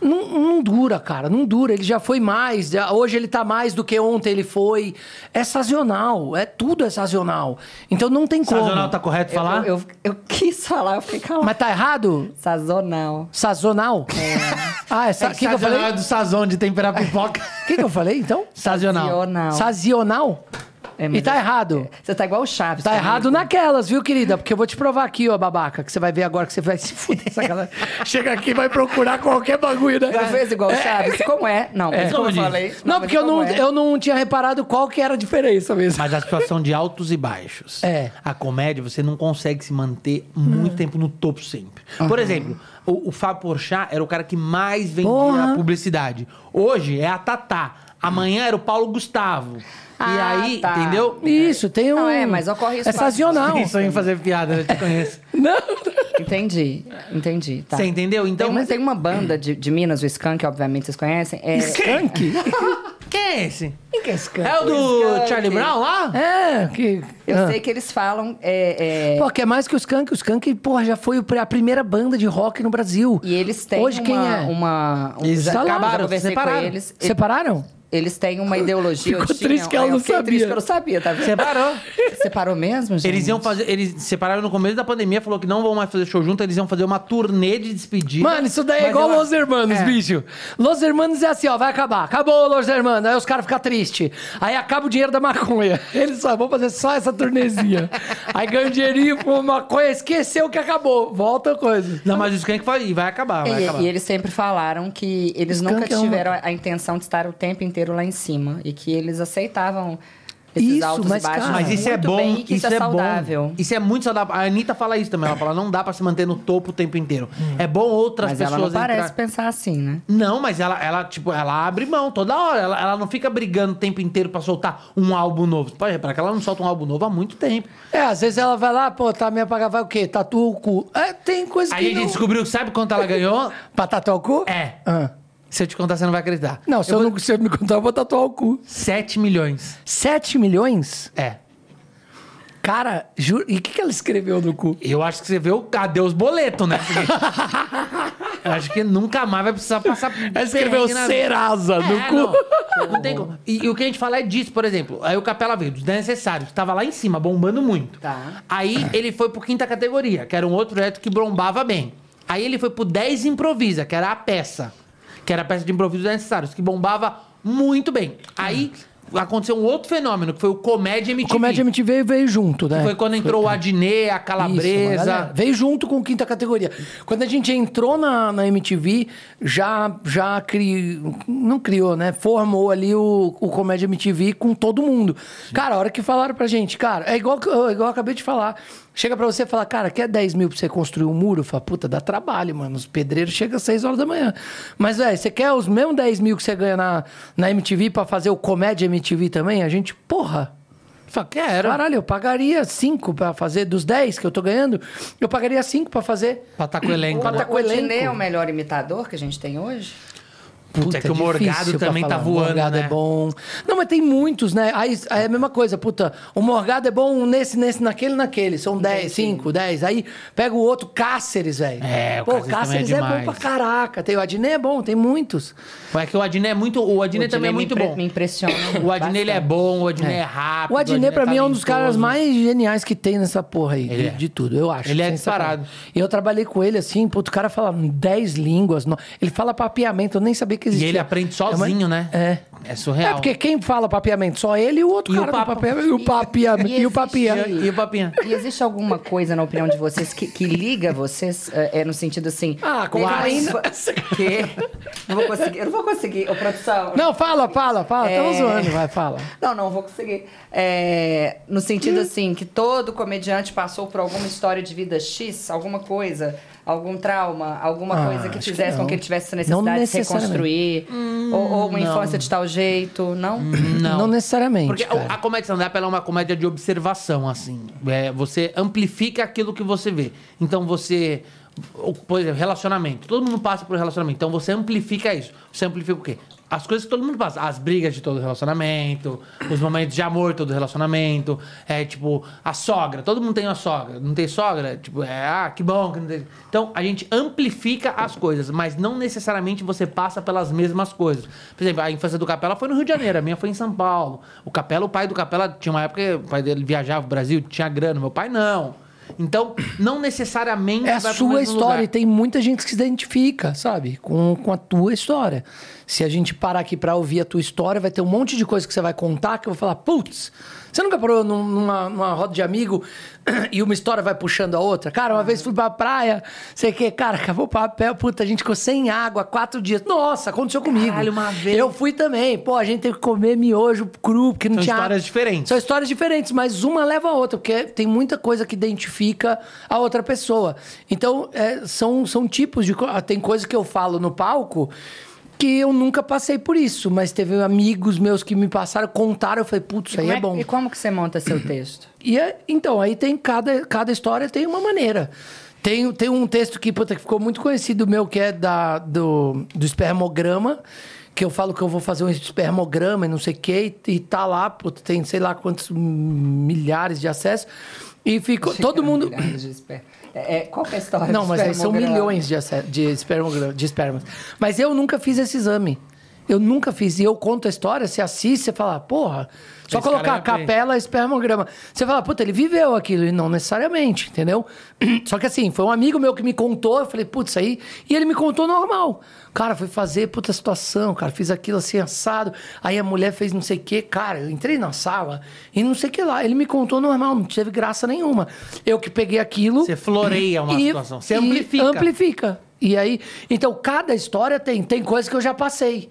Não, não dura, cara, não dura. Ele já foi mais. já- Hoje ele tá mais do que ontem ele foi. É sazonal, é tudo é sazonal. Então não tem como. Sazonal tá correto Eu, falar? eu, eu quis falar, eu fiquei calma. Mas tá errado? Sazonal. Sazonal? [laughs] Ah, é. É Sa... que que, que eu sazonal falei? é do sazon de temperar pipoca. O [laughs] que, que eu falei, então? Sazonal. Sazonal. Sazonal? É, e tá é- errado. Você tá igual o Chaves. Tá comigo. errado naquelas, viu, querida? Porque eu vou te provar aqui, ó, babaca, que você vai ver agora que você vai se fuder. Sacanagem. [laughs] Chega aqui e vai procurar qualquer bagulho, né? Você fez igual o Chaves? Como é? Não, mas como eu falei. Não, porque eu não, é? eu não tinha reparado qual que era a diferença mesmo. Mas a situação de altos e baixos. É. A comédia, você não consegue se manter muito tempo no topo sempre. Por exemplo, o, o Fábio Porchat era o cara que mais vendia Porra. publicidade. Hoje é a Tatá. Amanhã era o Paulo Gustavo. E Ah, aí, tá. entendeu? Isso, tem um... Não, é, mas ocorre isso É sazonal. Pensou em fazer piada, eu te conheço. [laughs] Não. Entendi, entendi. Tá. Você entendeu? Então, Tem, uma, tem uma banda de, de Minas, o Skank, obviamente vocês conhecem. É, Skunk? [laughs] quem é esse? Quem que é Skunk? É o do Skank. Charlie Brown lá? É, que... eu ah. sei que eles falam. é, é, Pô, que é mais que o Skank. O Skank, porra, já foi a primeira banda de rock no Brasil. e eles têm Hoje uma, quem é? uma. um- Eles acabaram, separaram. com eles. Separaram? Eles têm uma ideologia. Ficou eu tinha- triste que ela eu não sabia. triste que eu não sabia, tá vendo? Separou. Separou mesmo, gente? Eles iam fazer. Eles se separaram no começo da pandemia, falou que não vão mais fazer show junto, eles iam fazer uma turnê de despedida. Mano, isso daí é igual ela- Los Hermanos, É. bicho. Los Hermanos é assim, ó, vai acabar. Acabou Los Hermanos. Aí os caras ficam tristes. Aí acaba o dinheiro da maconha. [laughs] Eles só vão fazer só essa turnezinha. [laughs] Aí ganha um dinheirinho com maconha, esqueceu que acabou. Volta a coisa. Não, mas o Skank fala, e vai acabar, vai E, acabar. e eles sempre falaram que eles Skank nunca é uma- tiveram a intenção de estar o tempo inteiro lá em cima. E que eles aceitavam esses Isso, altos mas, e baixos. cara, Mas isso é bom, bem, que isso, é, saudável. bom. Isso é muito saudável. A Anitta fala isso também. Ela fala, não dá pra se manter no topo o tempo inteiro. É bom outras Mas pessoas ela não parece entrar- pensar assim, né? Não, mas ela, ela, tipo, ela abre mão toda hora. Ela, ela não fica brigando o tempo inteiro pra soltar um álbum novo. Pode reparar que ela não solta um álbum novo há muito tempo. É, às vezes ela vai lá, pô, tá me apagar, vai o quê? Tatua o cu. É, tem coisa Aí que a gente não... descobriu que sabe quanto ela ganhou? [laughs] Pra tatuar o cu? É. Ah. Se eu te contar, você não vai acreditar. Não, se eu, não, se eu me contar, eu vou tatuar o cu. 7 milhões. 7 milhões? É. Cara, juro. E o que, que ela escreveu no cu? Eu acho que você vê o cadê os boletos, né? Porque [laughs] eu acho que nunca mais vai precisar passar. Ela escreveu na. Serasa no É, cu. Não, não tem como. E, e o que a gente fala é disso, por exemplo. Aí o Capela veio dos desnecessários, que tava lá em cima, bombando muito. Tá. Aí ele foi pro quinta categoria, que era um outro projeto que bombava bem. Aí ele foi pro 10 improvisa, que era a peça. Que era a peça de improviso desnecessários, que bombava muito bem. Aí aconteceu um outro fenômeno, que foi o Comédia O MTV. Comédia MTV veio junto, né? Foi quando entrou o Adnet, a Isso, Calabresa. galera. Veio junto com quinta categoria. Quando a gente entrou na, na MTV, já, já criou. Não criou, né? Formou ali o, o Comédia MTV com todo mundo. Cara, a hora que falaram pra gente, cara, é igual, que eu- igual eu acabei de falar. Chega pra você e fala, cara, quer 10 mil pra você construir um muro? Fala, puta, dá trabalho, mano. Os pedreiros chegam às 6 horas da manhã. Mas, velho, você quer os mesmos 10 mil que você ganha na, na MTV pra fazer o Comédia MTV também? A gente, porra. Fala, Quero. Caralho, eu pagaria 5 pra fazer, dos 10 que eu tô ganhando, eu pagaria 5 pra fazer. Pra estar com o elenco. Pra né? tá com o elenco. Adnet é o melhor imitador que a gente tem hoje? Puta, é que o Morgado também tá voando, O Morgado né? é bom. Não, mas tem muitos, né? Aí, aí é a mesma coisa, puta. O Morgado é bom nesse, nesse, naquele, naquele. São 10, 5, 10. Aí pega o outro, Cáceres, velho. É, o Pô, Cáceres Cáceres também é é, bom pra caraca. Tem o Adnet é bom, tem muitos. É que o Adnet é muito. O Adnet também é muito bom. Me impressiona. [coughs] O Adnet ele é bom, o Adnet é, rápido. O Adnet, pra mim, é um dos caras mais geniais que tem nessa porra aí, de, é. de tudo, eu acho. Ele é disparado. E eu trabalhei com ele assim, puto, o cara fala 10 línguas. Ele fala papiamento, eu nem sabia que E existia. ele aprende É uma- sozinho, né? É. É surreal. É, porque quem fala papiamento? Só ele e o outro E o cara do papo. papiamento. E o papiamento. E, o existe- papia. E o papinha? E existe alguma coisa, na opinião de vocês, que, que liga vocês? É, é no sentido assim. Ah, cocaína. mais- Que? Não vou conseguir. Eu não vou conseguir. Ô, produção. Não, fala, fala, fala. Estamos É. zoando, vai, fala. Não, não vou conseguir. É, no sentido assim, que todo comediante passou por alguma história de vida X, alguma coisa, algum trauma, alguma Ah, coisa que acho que fizesse com não. que ele tivesse essa Não necessidade de se reconstruir. ou, ou uma infância de tal jeito, não? Não. necessariamente. Porque cara. a comédia stand-up é uma comédia de observação, assim. É, você amplifica aquilo que você vê. Então você. o- Por exemplo, relacionamento. Todo mundo passa por relacionamento. Então você amplifica isso. Você amplifica o quê? As coisas que todo mundo passa. As brigas de todo relacionamento, os momentos de amor de todo relacionamento. É tipo, a sogra. Todo mundo tem uma sogra. Não tem sogra? Tipo, é, ah, que bom que não tem. Então a gente amplifica as coisas, mas não necessariamente você passa pelas mesmas coisas. Por exemplo, a infância do Capela foi no Rio de Janeiro, a minha foi em São Paulo. O Capela, o pai do Capela, tinha uma época que o pai dele viajava pro Brasil, tinha grana. Meu pai não. Então, não necessariamente É a sua história lugar. e tem muita gente que se identifica, sabe? Com, com a tua história. Se a gente parar aqui pra ouvir a tua história, vai ter um monte de coisa que você vai contar que eu vou falar, putz, você nunca parou num- numa, numa roda de amigo [clears throat] e uma história vai puxando a outra? Cara, uma vez fui pra praia, sei que, cara, acabou o papel, puta, a gente ficou sem água quatro dias. Nossa, aconteceu comigo. Caralho, uma vez. Eu fui também. Pô, a gente teve que comer miojo cru, porque não São tinha... histórias diferentes. São histórias diferentes, mas uma leva a outra, porque tem muita coisa que identifica a outra pessoa. Então, é, são, são tipos de. Tem coisa que eu falo no palco que eu nunca passei por isso, mas teve amigos meus que me passaram, contaram, eu falei, putz, isso aí Como é bom. E como que você monta seu texto? E é- então, aí tem cada, cada história tem uma maneira. Tem, tem um texto que, puta, que ficou muito conhecido meu, que é da, do, do espermograma, que eu falo que eu vou fazer um espermograma e não sei o quê, e, e tá lá, puta, tem sei lá quantos milhares de acessos. E ficou. Todo mundo. De É, é, qual é a história Não, mas aí são milhões de, de, de espermas. Mas eu nunca fiz esse exame. Eu nunca fiz. E eu conto a história, você assiste, você fala, porra, só Esse colocar é capela, espermograma. Você fala, puta, ele viveu aquilo. E não necessariamente, entendeu? [clears throat] Só que assim, foi um amigo meu que me contou, eu falei, putz, aí. E ele me contou normal. Cara, fui fazer puta situação, cara, fiz aquilo assim, assado. Aí a mulher fez não sei o quê. Cara, eu entrei na sala e não sei o que lá. Ele me contou normal, não teve graça nenhuma. Eu que peguei aquilo. Você floreia uma [clears throat] E- situação. Você amplifica. Amplifica. E aí, então, cada história tem. Tem coisa que eu já passei.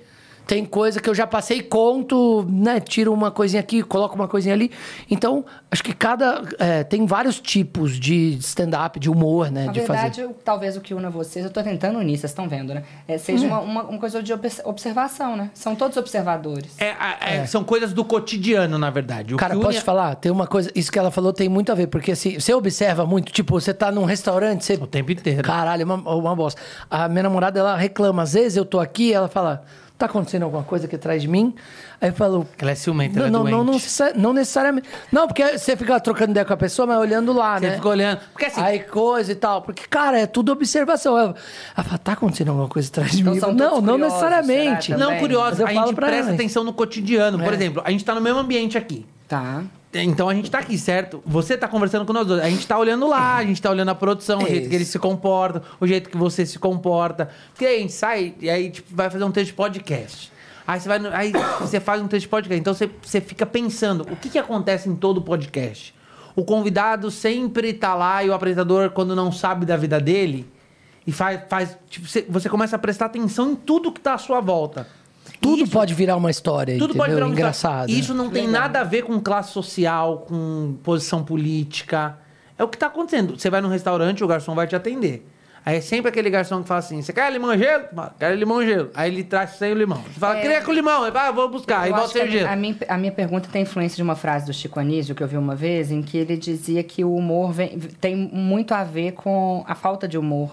Tem coisa que eu já passei, conto, né? Tiro uma coisinha aqui, coloco uma coisinha ali. Então, acho que cada. é, tem vários tipos de stand-up, de humor, né? Na de verdade, fazer. eu- talvez o que una vocês, eu tô tentando unir, vocês estão vendo, né? É, seja uma, uma, uma coisa de obs- observação, né? São todos observadores. É, a- é, São coisas do cotidiano, na verdade. O Cara, que posso une- te falar? Tem uma coisa. Isso que ela falou tem muito a ver, porque assim, você observa muito, tipo, você tá num restaurante, você. O tempo inteiro. Caralho, é uma, uma bosta. A minha namorada, ela reclama. Às vezes eu tô aqui, ela fala. Tá acontecendo alguma coisa aqui atrás de mim? Aí eu falo, Ela é ciumenta, não, ela é não, não, não, não necessariamente. Não, porque você fica trocando ideia com a pessoa, mas olhando lá, Você né? fica olhando. Porque assim, Aí coisa e tal. Porque, cara, é tudo observação. Ela ela fala, tá acontecendo alguma coisa atrás de Então mim? não, todos não curiosos, necessariamente. será não, curioso, a falo gente presta ela. atenção no cotidiano. Por É. exemplo, a gente tá no mesmo ambiente aqui. Tá. Então a gente tá aqui, certo? Você tá conversando com nós dois. A gente tá olhando lá, a gente tá olhando a produção, o jeito que eles se comportam, o jeito que você se comporta. Porque aí a gente sai e aí tipo, vai fazer um texto de podcast. Aí você, vai no- aí [coughs] você faz um texto de podcast. Então você, você fica pensando, o que, que acontece em todo podcast? O convidado sempre tá lá e o apresentador, quando não sabe da vida dele, e faz. faz tipo, você, você começa a prestar atenção em tudo que tá à sua volta. Tudo Isso- pode virar uma história, tudo entendeu? pode virar um Engraçado. Isso não tem nada a ver com classe social, com posição política. É o que tá acontecendo. Você vai num restaurante, o garçom vai te atender. Aí é sempre aquele garçom que fala assim: você quer limão e gelo? Fala, Quero limão e gelo. Aí ele traz sem o limão. Você fala, É. queria com limão. Ele fala, ah, vou buscar. Aí Eu volta acho que sem a, gelo. minha- a minha, a minha pergunta tem influência de uma frase do Chico Anísio que eu vi uma vez, em que ele dizia que o humor vem- tem muito a ver com a falta de humor.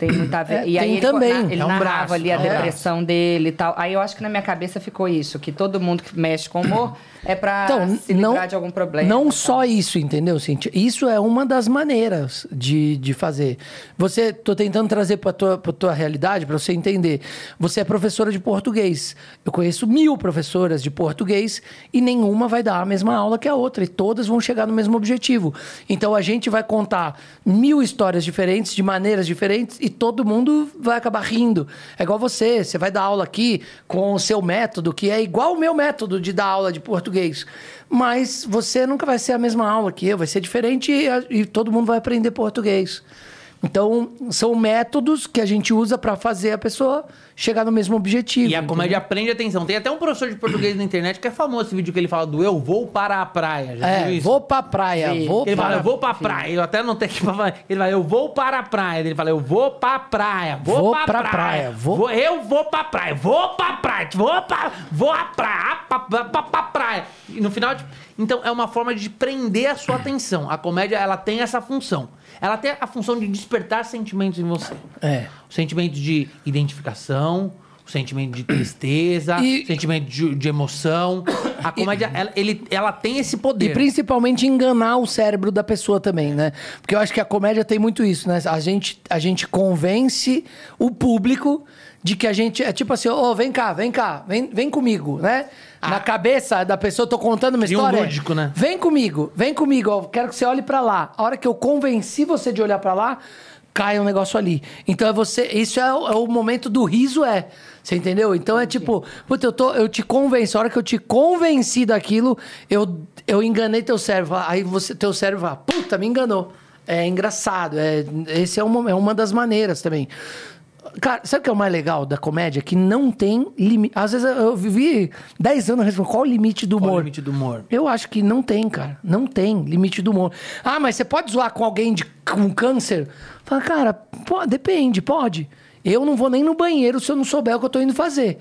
Tem muito a ver. É, e aí ele, também. na- ele É um narrava braço, ali a é um depressão dele e tal. Aí eu acho que na minha cabeça ficou isso, que todo mundo que mexe com humor [coughs] é pra Então, se não, livrar de algum problema. não tal. só isso, entendeu, Cintia? Isso é uma das maneiras de, de fazer. Você, tô tentando trazer para tua, pra tua realidade, para você entender. Você é professora de português. Eu conheço mil professoras de português e nenhuma vai dar a mesma aula que a outra. E todas vão chegar no mesmo objetivo. Então a gente vai contar mil histórias diferentes, de maneiras diferentes, e todo mundo vai acabar rindo. É igual você, você vai dar aula aqui com o seu método, que é igual o meu método de dar aula de português. Mas você nunca vai ser a mesma aula que eu, vai ser diferente e, e todo mundo vai aprender português. Então, são métodos que a gente usa para fazer a pessoa chegar no mesmo objetivo. E a entendeu? comédia aprende atenção. Tem até um professor de português na internet que é famoso esse vídeo que ele fala do eu vou para a praia. Já viu É, isso? vou pra praia, Sim. vou Ele para... fala, eu vou pra praia. Eu até não tenho que falar. Ele fala, eu vou para a praia. Ele fala, eu vou pra praia. Vou, Vou pra, pra praia. praia, vou- Vou- Eu vou pra praia. Vou pra praia. Vou pra, vou à praia. Pra, pra, pra, pra praia. E no final, tipo, então é uma forma de prender a sua atenção. A comédia, ela tem essa função. Ela tem a função de despertar sentimentos em você. É. O sentimento de identificação, o sentimento de tristeza, E- sentimento de, de emoção. A comédia, ela, ele, ela tem esse E poder. principalmente enganar o cérebro da pessoa também, né? Porque eu acho que a comédia tem muito isso, né? A gente, a gente convence o público de que a gente. É tipo assim, ô, vem cá, vem cá, vem, vem comigo, né? Na cabeça da pessoa, eu tô contando uma Cria um história. lúdico, né? Vem comigo, vem comigo, ó, quero que você olhe pra lá. A hora que eu convenci você de olhar pra lá, cai um negócio ali. Então é você. Isso é o, é o momento do riso, é. Você entendeu? Então é tipo, puta, eu, tô, eu te convenci. A hora que eu te convenci daquilo, eu, eu enganei teu cérebro. Aí você, teu cérebro fala, puta, me enganou. É engraçado. É, esse é uma, é uma das maneiras também. Cara, sabe o que é o mais legal da comédia? Que não tem limite. Às vezes eu vivi 10 anos respondendo qual o limite do Qual o humor. limite do humor? Eu acho que não tem, cara. Não tem limite do humor. Ah, mas você pode zoar com alguém de, com câncer? Fala, cara, pô, depende, pode. Eu não vou nem no banheiro se eu não souber o que eu tô indo fazer.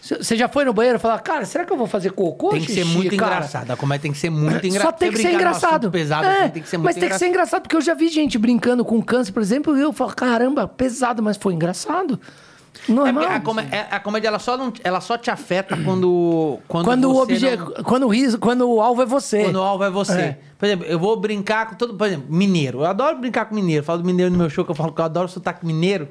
Você já foi no banheiro e falou, cara, será que eu vou fazer cocô? Tem que ser xixi, muito cara? engraçado. A comédia tem que ser muito engraçada. Só tem que ser engraçado. Pesado, É, assim, tem que ser muito mas tem que ser engraçado, porque eu já vi gente brincando com câncer, por exemplo, e eu falo, caramba, pesado, mas foi engraçado. É Normal. porque a, comé- é- a comédia ela só, não, ela só te afeta quando. Quando, quando, o obje... não- quando, o riso... quando o alvo é você. Quando o alvo é você. É. Por exemplo, eu vou brincar com todo. Por exemplo, mineiro. Eu adoro brincar com mineiro. Eu falo do mineiro no meu show, que eu falo que eu adoro sotaque mineiro.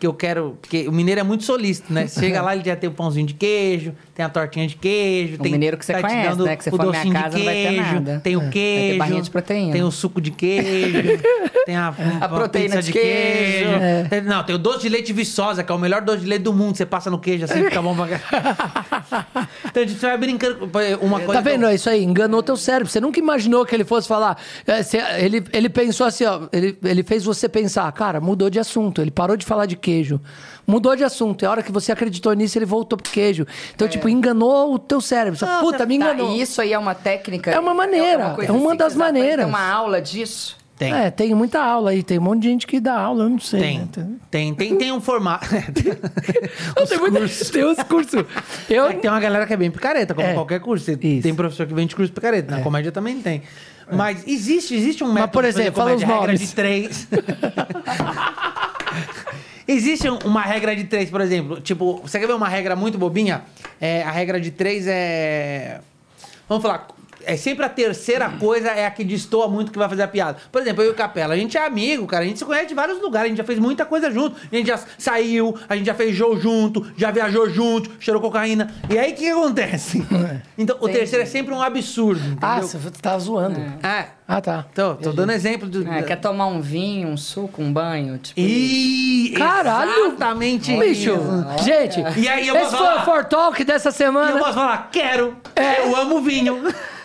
Que eu quero. Porque o mineiro é muito solícito, né? [laughs] Chega lá, ele já tem o pãozinho de queijo, tem a tortinha de queijo. O tem, mineiro que você te conhece, né? Que você for minha casa, não vai ter queijo, nada. Tem o É. Vai ter queijo. barrinha de proteína. Tem o suco de queijo. [laughs] tem a, A proteína de queijo. É. Tem- Não, tem o doce de leite viçosa, que é o melhor doce de leite do mundo. Você passa no queijo assim, fica bom pra [laughs] cá. Então, você vai brincando. com- Uma coisa Tá que eu- vendo? É isso aí, enganou teu cérebro. Você nunca imaginou que ele fosse falar. é, ele, ele pensou assim, ó. Ele, ele fez você pensar, cara, mudou de assunto. Ele parou de falar de queijo. Mudou de assunto. E a hora que você acreditou nisso, ele voltou pro queijo. Então, tipo, enganou o teu cérebro. Você, Não, Puta, me Tá, enganou. e isso aí é uma técnica? É uma maneira, coisa é uma assim das maneiras. Tem uma aula disso? Tem. É, tem muita aula aí. Tem um monte de gente que dá aula, eu não sei. Tem, né? tem, tem, tem um formato. [laughs] Não, tem, muita, tem uns cursos. Eu, É tem uma galera que é bem picareta, como É. qualquer curso. Você Isso. Tem professor que vende curso picareta. Na comédia também tem. Mas existe, existe um método por de fazer exemplo, fala comédia, os regra nomes. de três. [laughs] existe um- uma regra de três, por exemplo. Tipo, você quer ver uma regra muito bobinha? É, a regra de três é. Vamos falar. É sempre a terceira coisa é a que destoa muito que vai fazer a piada. Por exemplo, eu e o Capela, a gente é amigo, cara. A gente se conhece de vários lugares, a gente já fez muita coisa junto. A gente já saiu, a gente já fez show junto, já viajou junto, cheirou cocaína. E aí o que, que acontece? Então, o terceiro é sempre um absurdo. Entendeu? Ah, você tá zoando. É. Ah, tá. Então, tô dando exemplo do. É, quer tomar um vinho, um suco, um banho? Tipo, Ih, Caralho! Exatamente Bicho, isso. gente, E aí eu esse vou foi falar- o For Talk dessa E eu semana. posso falar, quero, eu amo vinho. [laughs]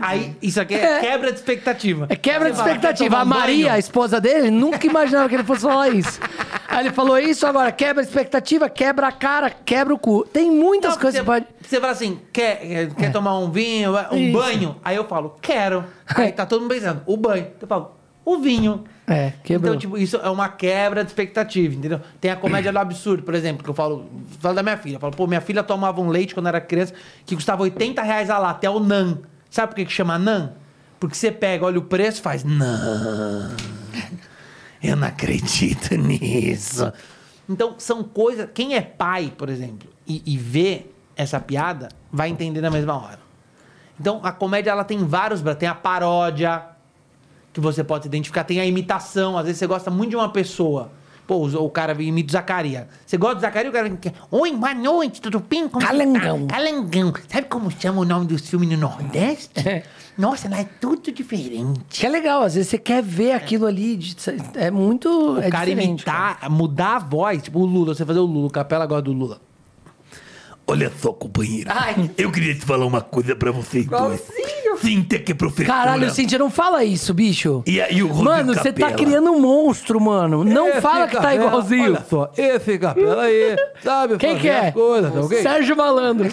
Aí, isso aqui é quebra de expectativa. É quebra de expectativa. A Maria, a esposa dele, nunca imaginava que ele fosse falar isso. Aí ele falou isso, agora quebra a expectativa, quebra a cara, quebra o cu. Tem muitas Não, coisas que você pode. você fala assim, quer, quer, quer tomar um vinho, um Isso. banho? Aí eu falo, quero. Aí tá todo mundo pensando, o banho. Eu falo, o vinho. É, quebrou. Então, tipo, isso é uma quebra de expectativa, entendeu? Tem a comédia do absurdo, por exemplo, que eu falo, falo da minha filha. Eu falo, pô, minha filha tomava um leite quando era criança que custava 80 reais a lata, é o NAN. Sabe por que, que chama NAN? Porque você pega, olha o preço faz, não, eu não acredito [laughs] nisso. Então, são coisas. Quem é pai, por exemplo, e, e vê essa piada, vai entender na mesma hora. Então, a comédia ela tem vários. bra- Tem a paródia, que você pode identificar. Tem a imitação. Às vezes você gosta muito de uma pessoa. Pô, o, o cara imita o Zacaria. Você gosta do Zacaria? O cara quer. Oi, boa noite, tudo bem? Como você Calangão. Tá? Calangão. Sabe como chama o nome dos filmes no Nordeste? Nossa, lá é tudo diferente. Que é legal, às vezes você quer ver aquilo ali. É muito. O é cara imitar, mudar a voz. Tipo o Lula, você fazer o Lula. O Capela gosta do Lula. Olha só, companheiro. Ai. Eu queria te falar uma coisa pra vocês dois. Igualzinho. Cíntia, que é professora. Caralho, Cíntia, não fala isso, bicho. E aí o Rodrigo Mano, você tá criando um monstro, mano. Não fala que tá igualzinho. Olha só, esse Capela aí, sabe? Quem que é? as Coisas, tá ok? Sérgio Malandro.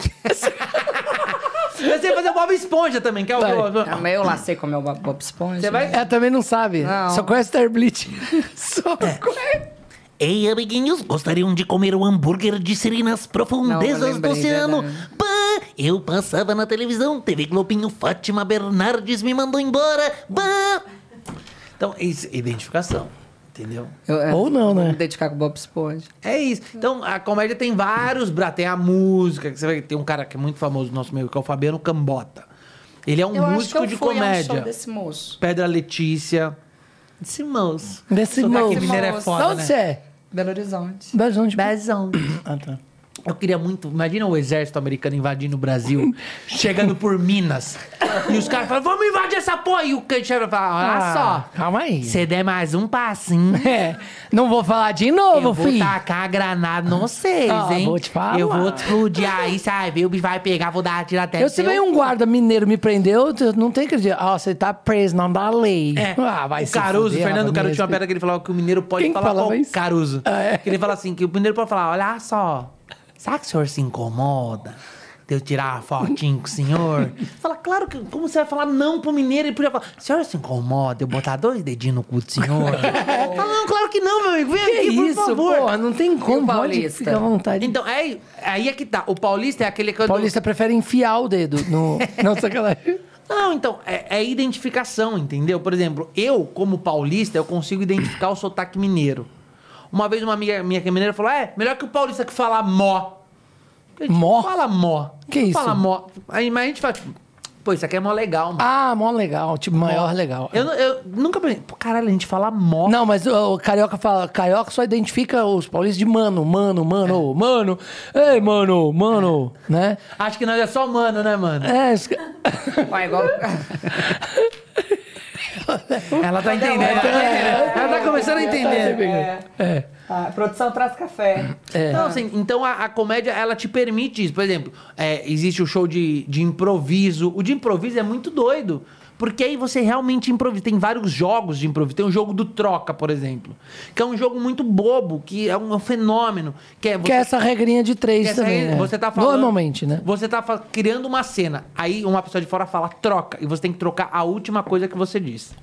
Eu sei fazer Bob Esponja também, que é o... Vai. Ah, mas eu lá sei como é o Bob Esponja. Você vai... É, também não sabe. Não. Só conhece Terblitz. [laughs] Só É. conhece. Ei, amiguinhos, gostariam de comer um hambúrguer de ser nas profundezas Não, do oceano? eu passava na televisão, TV Globinho, Fátima Bernardes me mandou embora. Então, isso, identificação, entendeu? Eu, é, Ou não, né? Dedicar com o Bob Esponja. É isso. Então, a comédia tem vários bra... Tem a música, que você vai ter um cara que é muito famoso no nosso meio, que é o Fabiano Cambota. Ele é um eu acho que músico eu de um comédia. show desse moço. Pedra Letícia. Esse moço. Desse Sotaque moço. mineiro é Moço. foda, De onde né? você é? Belo Horizonte. Bezão de... Bezão. Ah, tá. Eu queria muito. Imagina o exército americano invadindo o Brasil, [laughs] chegando por Minas. E os caras falam: vamos invadir essa porra. E o chefe fala: olha Ah, só. Calma aí. Se der mais um passinho. [laughs] É, não vou falar de novo, Eu vou filho. tacar a granada em vocês, Ah, hein? vou te falar. Eu vou te explodir aí? O bicho vai pegar, vou dar tiro até Eu, se vem um guarda mineiro me prendeu, eu não tem que dizer, ó, você tá preso, não dá lei. É, Ah, vai o Caruso, fuder, o Fernando Caruso tinha uma pedra que ele falava que o mineiro pode Quem falar falava qual... isso? Caruso. Ah, é? Que ele fala assim, que o mineiro pode falar, olha só, será que o senhor se incomoda de eu tirar uma fotinho com o senhor? Fala, claro que, como você vai falar não pro mineiro? Ele podia falar, o senhor se incomoda de eu botar dois dedinhos no cu do senhor? [laughs] Fala, não, claro que não, meu amigo, vem Que aqui, por isso, favor. porra, não tem como, paulista? à vontade. Então, é, aí é que tá, o paulista é aquele que... eu- Paulista prefere enfiar o dedo no... [laughs] não, sacanagem. Não, então, é, é identificação, entendeu? Por exemplo, eu, como paulista, eu consigo identificar o sotaque mineiro. Uma vez uma amiga minha que é mineira falou: é, melhor que o paulista que fala mó. Porque a gente Mó? Fala mó. Que isso? Fala mó. Aí, mas a gente fala, tipo, pô, isso aqui é mó legal, mano. Ah, mó legal, tipo, maior legal. Eu, eu nunca pensei, pô, caralho, a gente fala mó. Não, mas o, o carioca fala, carioca só identifica os paulistas de mano, mano, mano, mano, ei, mano, mano, né? Acho que nós é só mano, né, mano? É, Vai, igual... [laughs] Ela tá entendendo. Ela tá, entendendo. Ela tá começando a entender. é. A produção traz café. Não, assim, então a, a comédia, ela te permite isso. Por exemplo, é, existe o show de, de improviso. O de improviso é muito doido. Porque aí você realmente improvisa. Tem vários jogos de improviso. Tem o jogo do troca, por exemplo. Que é um jogo muito bobo, que é um fenômeno. Que é, Que é essa regrinha de três essa também, né? Você tá falando. Normalmente, né? Você tá criando uma cena. Aí uma pessoa de fora fala troca. E você tem que trocar a última coisa que você disse.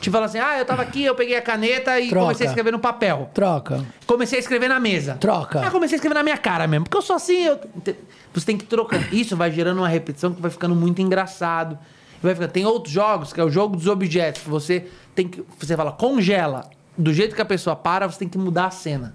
Te fala assim: ah, eu tava aqui, eu peguei a caneta e Troca. comecei a escrever no papel. Troca. Comecei a escrever na mesa. Troca. Ah, comecei a escrever na minha cara mesmo. Porque eu sou assim. Eu... Você tem que trocar. Isso vai gerando uma repetição que vai ficando muito engraçado. Vai ficando... Tem outros jogos, que é o jogo dos objetos. que Você tem que. Você fala, congela. Do jeito que a pessoa para, você tem que mudar a cena.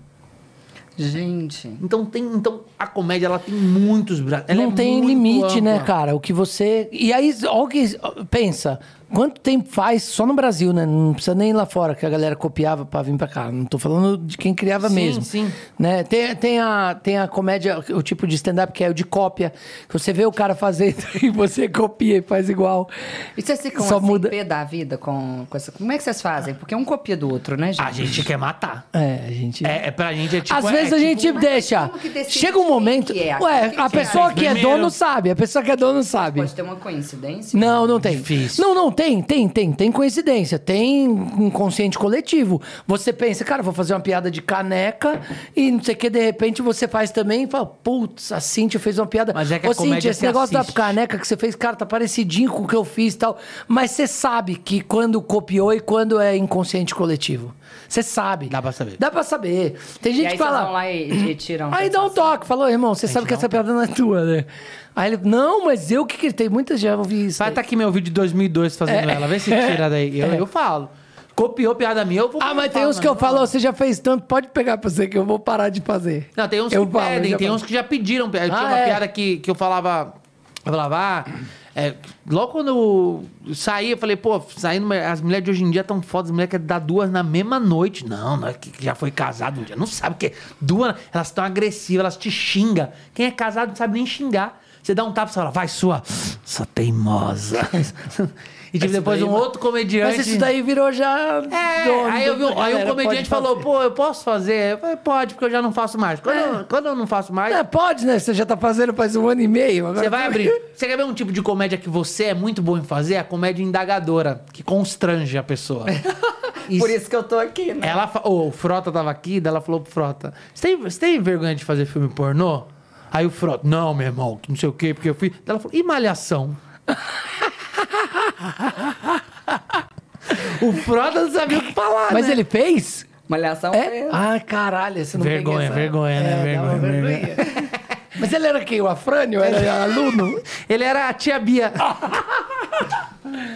Gente. Então tem, então a comédia ela tem muitos braços. Não é tem limite, né, ampla. cara? O que você. E aí, olha o que. Pensa, quanto tempo faz só no Brasil, né? Não precisa nem ir lá fora que a galera copiava pra vir pra cá. Não tô falando de quem criava Sim, mesmo. sim. Né? Tem, tem, a, tem a comédia, o tipo de stand-up que é o de cópia, que você vê o cara fazendo [laughs] e você copia e faz igual. E vocês ficam Só assim, muda- pé da vida com, com essa... Como é que vocês fazem? Porque um copia do outro, né, gente? A gente quer matar. É, a gente. É, é pra gente é tipo. Às é vezes a tipo- gente deixa. que decide Chega um momento. que é? Ué, a que é? pessoa que é Primeiro. dono sabe. A pessoa que é dono sabe. Pode ter uma coincidência? Não, não tem. Difícil. Não, não, tem, tem, tem. Tem coincidência. Tem um consciente coletivo. Você pensa, cara, vou fazer uma piada de caneca e não sei o que, de repente você faz também e fala, putz, a Cintia fez uma piada. Mas é que a Ô, Cintia, comédia esse se negócio assiste. da caneca que você fez, cara, tá parecidinho com o que eu fiz e tal. Mas você sabe que quando copiou e quando é inconsciente coletivo. Você sabe. Dá pra saber. Dá pra saber. Tem E gente aí que fala. vão lá e, e tiram... Aí dá um toque, falou, irmão, você sabe que essa piada não é tua, né? Aí ele, não, mas eu que tem muitas já ouvi isso. Vai estar aqui meu vídeo de 2002 fazendo ela. Vê se tira daí. Eu, eu falo. Copiou piada minha, eu vou. Ah, mas tem uns que eu falo, você já fez tanto, pode pegar pra você que eu vou parar de fazer. Não, tem uns Eu que falo, eu pedem, já tem falo. uns que já pediram. Eu tinha Ah, uma é? piada que, que eu falava. Eu falava, ah, é, logo quando eu saí, eu falei, pô, saindo, as mulheres de hoje em dia tão fodas, as mulheres querem dar duas na mesma noite. Não, não é que que já foi casado um dia. Não sabe o que é. Duas, elas estão agressivas, elas te xingam. Quem é casado não sabe nem xingar. Você dá um tapa e fala, vai, sua, sua teimosa. [laughs] e tipo, depois um outro comediante. Mas isso daí virou já. É, dono aí, eu vi, aí um comediante falou, fazer. pô, eu posso fazer? Eu falei, pode, porque eu já não faço mais. Quando, eu, quando eu não faço mais, É, pode, né? Você já tá fazendo faz um ano e meio. Agora você vai abrir. [laughs] Você quer ver um tipo de comédia que você é muito bom em fazer? A comédia indagadora, que constrange a pessoa. Por isso que eu tô aqui, né? Ela, o Frota tava aqui, daí ela falou pro Frota: Você tem, você tem vergonha de fazer filme pornô? Aí o Frota, não, meu irmão, não sei o quê, porque eu fui. Daí ela falou: e malhação? [laughs] [laughs] o Frota não sabia o que falar. Mas né? ele fez? Malhação É? fez. Ah, caralho, você não Vergonha, essa- vergonha, né? É, dá uma Vergonha, vergonha. [laughs] Mas ele era quem? O Afrânio? Era aluno? Ele era a tia Bia. [laughs]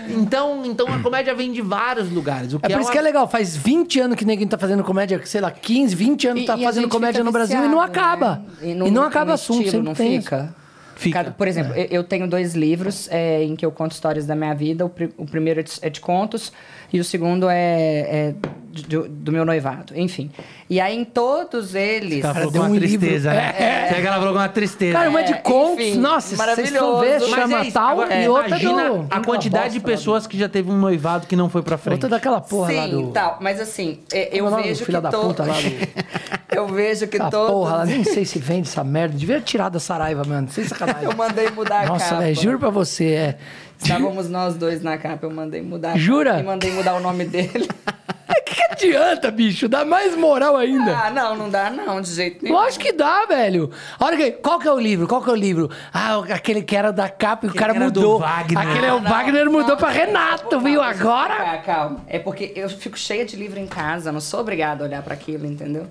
então, então a comédia vem de vários lugares. O que É por isso uma- que é legal. Faz 20 anos que ninguém tá fazendo comédia, sei lá, 15, 20 anos E- tá e fazendo comédia no Brasil e não acaba. né? E não, acaba assunto, estilo, sempre não tem isso. fica? Fica. Por exemplo, eu- eu tenho dois livros é, em que eu conto histórias da minha vida. O, pri- o primeiro é de, é de contos e o segundo é, é de- do meu noivado. Enfim. E aí, em todos eles... Ela falou com uma um livro. tristeza, né? É. Será que ela falou com uma tristeza? Cara, uma de É, contos, enfim, nossa, se vocês maravilhoso. ver, chama é isso. tal Agora, e outra imagina do... a quantidade de pessoas que já teve um noivado que não foi pra frente. Outra daquela porra lá Sim, do... tal. Mas assim, é, eu Como é do vejo que da to- puta lá do... [laughs] Eu vejo que todos... porra, lá, nem sei se vende essa merda. Devia tirar da Saraiva, mano. Sem sacanagem. [laughs] Eu mandei mudar a Nossa, capa. velho, juro pra você, é. Estávamos nós dois na capa, eu mandei mudar. Jura? E mandei mudar o nome dele. [laughs] Adianta, bicho? Dá mais moral ainda. ah, não, não dá não, de jeito nenhum. Lógico que dá, velho. A hora que, qual que é o livro? Qual que é o livro? Ah, aquele que era da capa e o cara mudou. Wagner. Aquele é o Não, Wagner mudou não, pra não, Renato, viu? não, Agora. Calma, calma. É porque eu fico cheia de livro em casa, não sou obrigada a olhar pra aquilo, entendeu?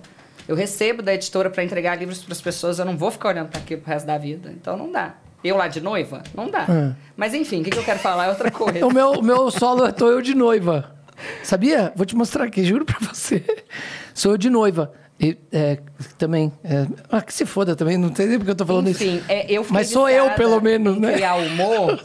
Eu recebo da editora pra entregar livros pras pessoas, eu não vou ficar olhando pra aquilo pro resto da vida. Então não dá. Eu lá de noiva? Não dá. Mas enfim, o que, que eu quero falar é outra [laughs] coisa. O meu, o meu solo tô eu de noiva. Sabia? Vou te mostrar aqui, [laughs] juro pra você. Sou eu de noiva. E, é, também. é, ah, que se foda também, não sei nem porque eu tô falando Enfim, isso. é, eu Mas sou eu, pelo menos, né? criar humor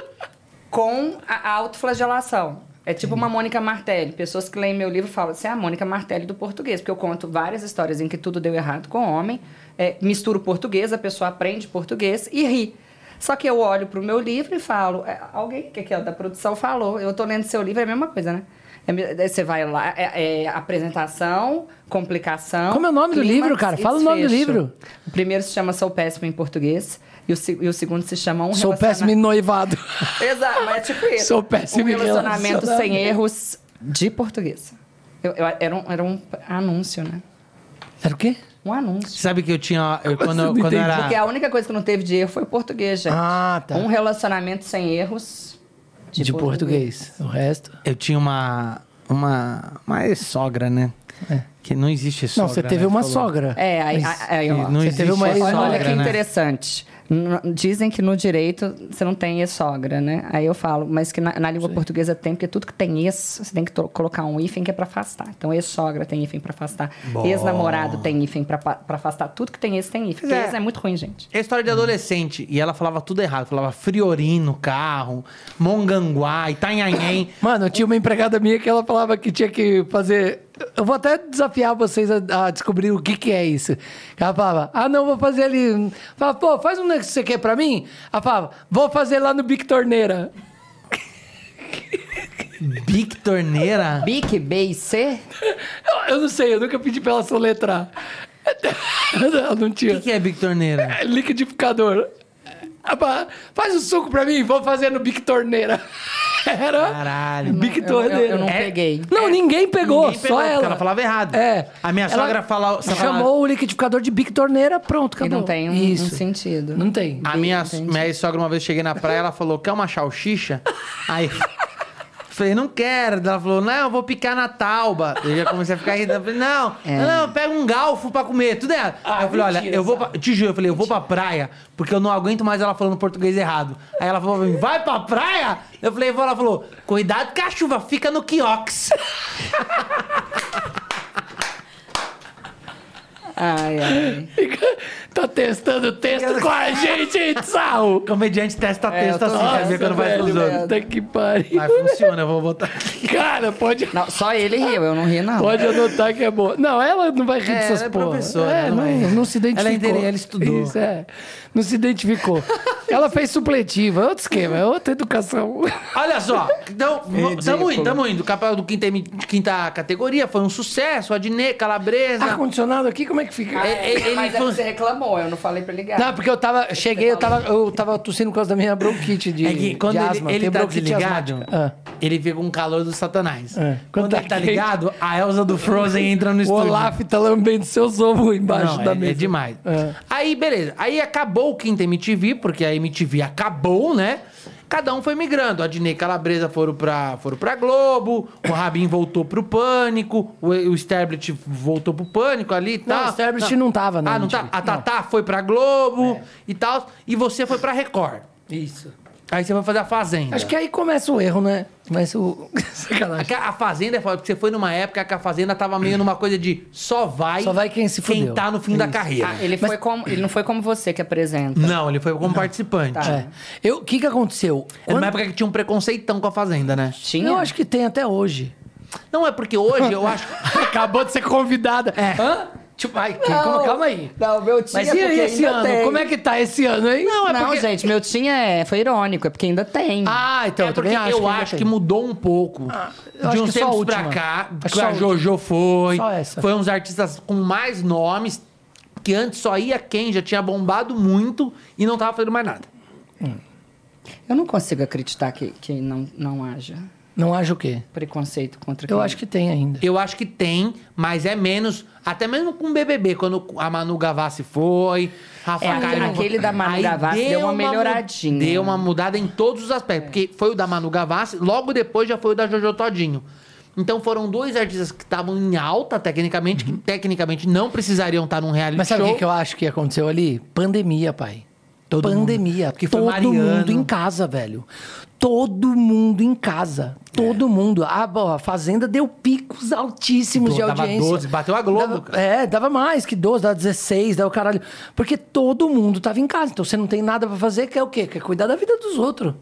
[laughs] com a a autoflagelação. É tipo uma Mônica Martelli. Pessoas que leem meu livro falam, você é a Mônica Martelli do português. Porque eu conto várias histórias em que tudo deu errado com o homem. É, misturo português, a pessoa aprende português e ri. Só que eu olho pro meu livro e falo... é, alguém que ó, da produção falou. Eu tô lendo seu livro, é a mesma coisa, né? É daí você vai lá, é, é apresentação, complicação... Como é o nome do livro, cara? Fala o nome do livro. O primeiro se chama Sou Péssimo em Português. E o, e o segundo se chama Um Sou péssimo em noivado. [laughs] Exato, mas é tipo isso. Sou péssimo Um em relacionamento sem erros de português. Eu- eu- era, um, era um anúncio, né? Era o quê? Um anúncio. Sabe que eu tinha. Eu, quando eu, não quando eu entendi? era. Porque a única coisa que não teve de erro foi o português, gente. Ah, tá. Um relacionamento sem erros de, De, português. O resto. Eu tinha uma. Uma. Uma ex-sogra, né? Que não existe sogra. Não, você teve né? uma Falou. sogra. É, aí, aí, ó. Não Você existe teve uma sogra, Olha, olha que né? interessante. Dizem que no direito você não tem ex-sogra, né? Aí eu falo, mas que na, na língua portuguesa tem, porque tudo que tem ex, você tem que colocar um hífen que é pra afastar. Então, ex-sogra tem hífen pra afastar. Ex-namorado tem hífen pra, pa- pra afastar. Tudo que tem ex tem hífen. Porque é. ex é muito ruim, gente. É história de adolescente. E ela falava tudo errado. Falava Friori no carro, Monganguá, Itanhanhen. Mano, tinha uma empregada minha que ela falava que tinha que fazer. Eu vou até desafiar vocês a, a descobrir o que, que é isso. Ela falava, ah, não, vou fazer ali. Falava, pô, faz um negócio que você quer pra mim? Ela falava, vou fazer lá no Bic Torneira. [laughs] Bic Torneira. Bic, B e C? Eu, eu não sei, eu nunca pedi pra ela soletrar. Ela não O tinha. que, que é Bic Torneira? É liquidificador. Ela falava, faz o suco pra mim, vou fazer no Bic Torneira. [laughs] Era Caralho. Bic Eu, eu, Torneira. eu não É- peguei. Não, ninguém pegou, Ninguém pegou, só porque ela. ela falava errado. É. A minha Ela sogra fala- Chamou o liquidificador de Bic Torneira, pronto, E acabou. não tem um, um Isso. sentido. Não tem. A minha, minha sogra, uma vez cheguei na praia, ela falou: quer uma salsicha? [laughs] Aí. Falei, não quero. Ela falou, não, eu vou picar na tauba. Eu já comecei a ficar rindo. Eu falei, não, [laughs] não, pega um galfo pra comer, tudo errado. Aí eu falei, olha, eu vou pra, te juro, eu falei, eu vou pra praia, porque eu não aguento mais ela falando português errado. Aí ela falou pra mim, vai pra praia? Eu falei, vou, ela falou, cuidado com a chuva, fica no quiox. [laughs] Ai, ai. Tá testando o texto com a gente, hein? [laughs] Comediante testa É, texto assim, Nossa, sabia quando vai pros outros. Puta que pariu. Mas funciona, eu vou botar aqui. [laughs] Cara, pode, Não, só ele riu, eu não ri, não. pode anotar que é boa. Não, ela não vai rir É, dessas ela é porra. professora, É, não não, é. não se identificou. Ela é inteira- ela estudou. Isso, é. Não se identificou. ela fez supletiva, é outro esquema, é outra educação. Olha só, então, [laughs] tamo indo, tamo indo. O capel do quinta, quinta categoria foi um sucesso. Adnê, Calabresa. Ar-condicionado aqui, como é que fica? É, ele Mas é foi- que você reclamou, eu não falei pra ligar. Não, porque eu tava. Cheguei, eu tava, eu tava tossindo por causa da minha bronquite de, É que quando de ele, asma. ele tá bronquite desligado. Ah. ele fica com o calor do satanás. É. Quando, Quando ele tá tá ligado, a Elsa do Frozen entra no O estúdio. Olaf tá lambendo seus ovos embaixo Não, da é, mesa. é demais. É. Aí, beleza. Aí acabou o quinta MTV, porque a MTV acabou, né? Cada um foi migrando. A Dinei Calabresa foram pra, foram pra Globo, o Rabin voltou pro Pânico, o, o Sterblit voltou pro Pânico ali e Não, tal. o Sterblit não tava na Ah, não tá? A Tatá foi pra Globo e tal. E você foi pra Record. Isso. Aí você vai fazer a Fazenda. Acho que aí começa o erro, né? Começa o. [laughs] Sacanagem. A a Fazenda é foda, porque você foi numa época que a Fazenda tava meio numa coisa de só vai, Só vai quem se quem fudeu. tá no fim da Isso. carreira. Ah, ele, foi como, ele não foi como você que apresenta. Não, ele foi como participante. Tá. É. Eu- O que que aconteceu? Era uma época que tinha um preconceitão com a Fazenda, né? Tinha? Eu acho que tem até hoje. Não, é porque hoje eu [laughs] acho. Acabou de ser convidada. É. Hã? Tipo, ai, calma, calma aí. Não, meu tinha Mas e aí esse ano? tem. Como é que tá esse ano, hein? Não, é Não, porque. gente, meu tinha é, foi irônico, é porque ainda tem. Ah, então é eu também acho eu que acho que mudou um pouco. eu de uns tempos pra cá, Acho a Jojo foi. Só essa. Foi uns artistas com mais nomes. Que antes só ia quem já tinha bombado muito e não tava fazendo mais nada. Eu não consigo acreditar que, que não, não haja Não acho o quê? preconceito contra Eu quem- acho que tem ainda. Eu acho que tem, mas é menos. Até mesmo com o BBB, quando a Manu Gavassi foi. Rafa É, foi. aquele da Manu Aí Gavassi deu uma melhoradinha. Deu uma mudada em todos os aspectos. Porque foi o da Manu Gavassi, logo depois já foi o da Jojo Todinho. Então foram dois artistas que estavam em alta, tecnicamente, que tecnicamente não precisariam estar num reality Uhum. Mas sabe o show. que, que eu acho que aconteceu ali? Pandemia, pai. Todo Pandemia. mundo. Porque foi Todo Mariano. mundo em casa, velho. Todo mundo em casa. Todo mundo. A, a Fazenda deu picos altíssimos de Pô, dava audiência. 12, bateu a Globo, Dava- cara. é, dava mais que 12, dava 16, dava o caralho. Porque todo mundo tava em casa. Então você não tem nada pra fazer, quer o quê? Quer cuidar da vida dos outros.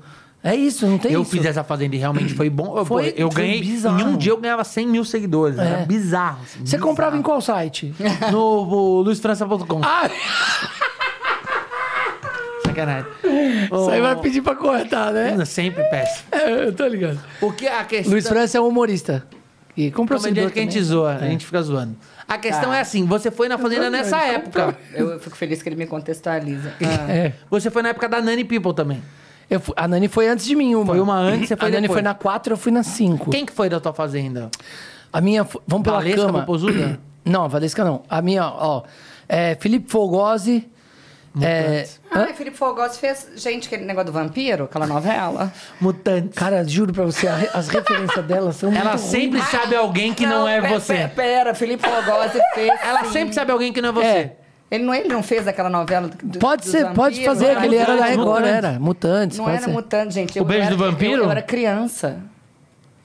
É isso, não tem Eu isso. fiz essa fazenda e realmente foi bom. Eu, Foi- eu foi ganhei. bizarro. Em um dia eu ganhava 100 mil seguidores. Era É. bizarro. assim, Você comprava em bizarro. qual site? No, no luisfrança.com. ah, [laughs] Sacanagem. isso aí vai pedir pra cortar, né? Eu Sempre peço. É, eu tô ligado. O que a questão. Luiz França é um humorista. E comprou Comediante que a gente zoa, a gente fica zoando. A questão Tá. é assim: você foi na fazenda nessa época. Eu fico feliz que ele me contextualiza. [laughs] É. Você foi na época da Nani People também. Eu fui- a Nani foi antes de mim, uma. Foi uma antes, você foi A Nani depois. foi na 4, eu fui na 5. Quem que foi da tua fazenda? A minha. Vamos pela Valesca cama. Popozuda? Não, a Valesca não. A minha, ó. É, Felipe Fogosi. É, Ah, e Felipe Fogosi fez, gente, aquele negócio do vampiro, aquela novela. Mutantes. cara, juro pra você, as referências dela são Ela muito sempre sabe alguém que não, é pe- você. pe- Pera, Felipe Fogosi fez. [laughs] Ela sim. sempre sabe alguém que não é você. É. Ele não, ele não fez aquela novela do, Pode ser, pode vampiros, fazer, lá? que ele era da Mutantes, Record, era. Mutantes, Não pode era ser. mutante, gente. Eu O beijo era- do vampiro? Eu, eu era criança.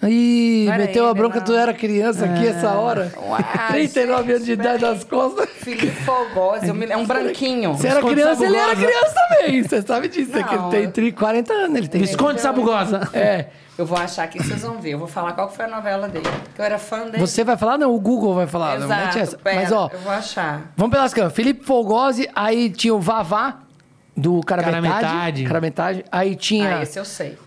Ih, Não era meteu a bronca, não. tu era criança aqui essa hora. Uai, 39 anos de idade nas costas. Eu me- é um branquinho. Você era Visconde criança, ele era Sabugosa. criança também. Você sabe disso, é que ele Não, tem tri- 40 anos. Ele tem Visconde Sabugosa. É. Eu vou achar aqui, vocês vão ver. Eu vou falar qual foi a novela dele. Que eu era fã dele. Você vai falar? Não, o Google vai falar. não Exato, essa. pera, Mas, ó, eu vou achar. vamos pelas câmeras. Felipe Fogosi, aí tinha o Vavá, do Cara, Cara Metade. Metade. Cara Metade. Aí tinha Ah, esse eu sei.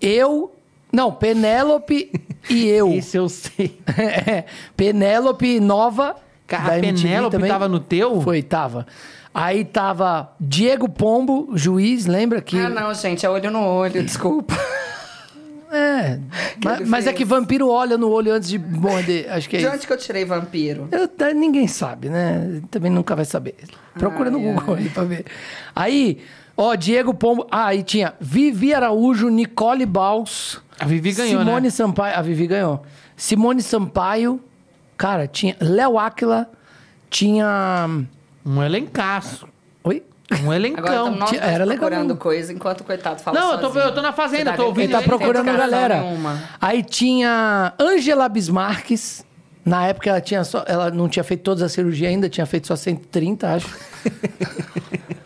eu... Não, Penélope e eu. Isso eu sei. [laughs] É, Penélope Nova. Cara, a Penélope também. tava no teu? Foi, tava. Aí tava Diego Pombo, juiz, lembra que... Ah, não, gente, é olho no olho, desculpa. É, [laughs] ma- ele mas, é que vampiro olha no olho antes de morder, acho que é De isso. onde que eu tirei vampiro? Eu- ninguém sabe, né? Também nunca vai saber. Procura no Ai, Google ai. aí pra ver. Aí, ó, Diego Pombo... Ah, aí tinha Vivi Araújo, Nicole Baus... A Vivi ganhou, Simone né? Sampaio... A Vivi ganhou. Simone Sampaio... Cara, tinha... Léo Áquila... Tinha... Um elencaço. Oi? Um elencão. Agora dois era legal procurando coisa, enquanto o coitado fala Não, eu tô- eu tô na fazenda, tô ouvindo Ele tá Ele procurando a galera. nenhuma. Aí tinha Angela Bismarques. Na época ela tinha só, ela não tinha feito todas as cirurgias ainda, tinha feito só 130, acho. [laughs]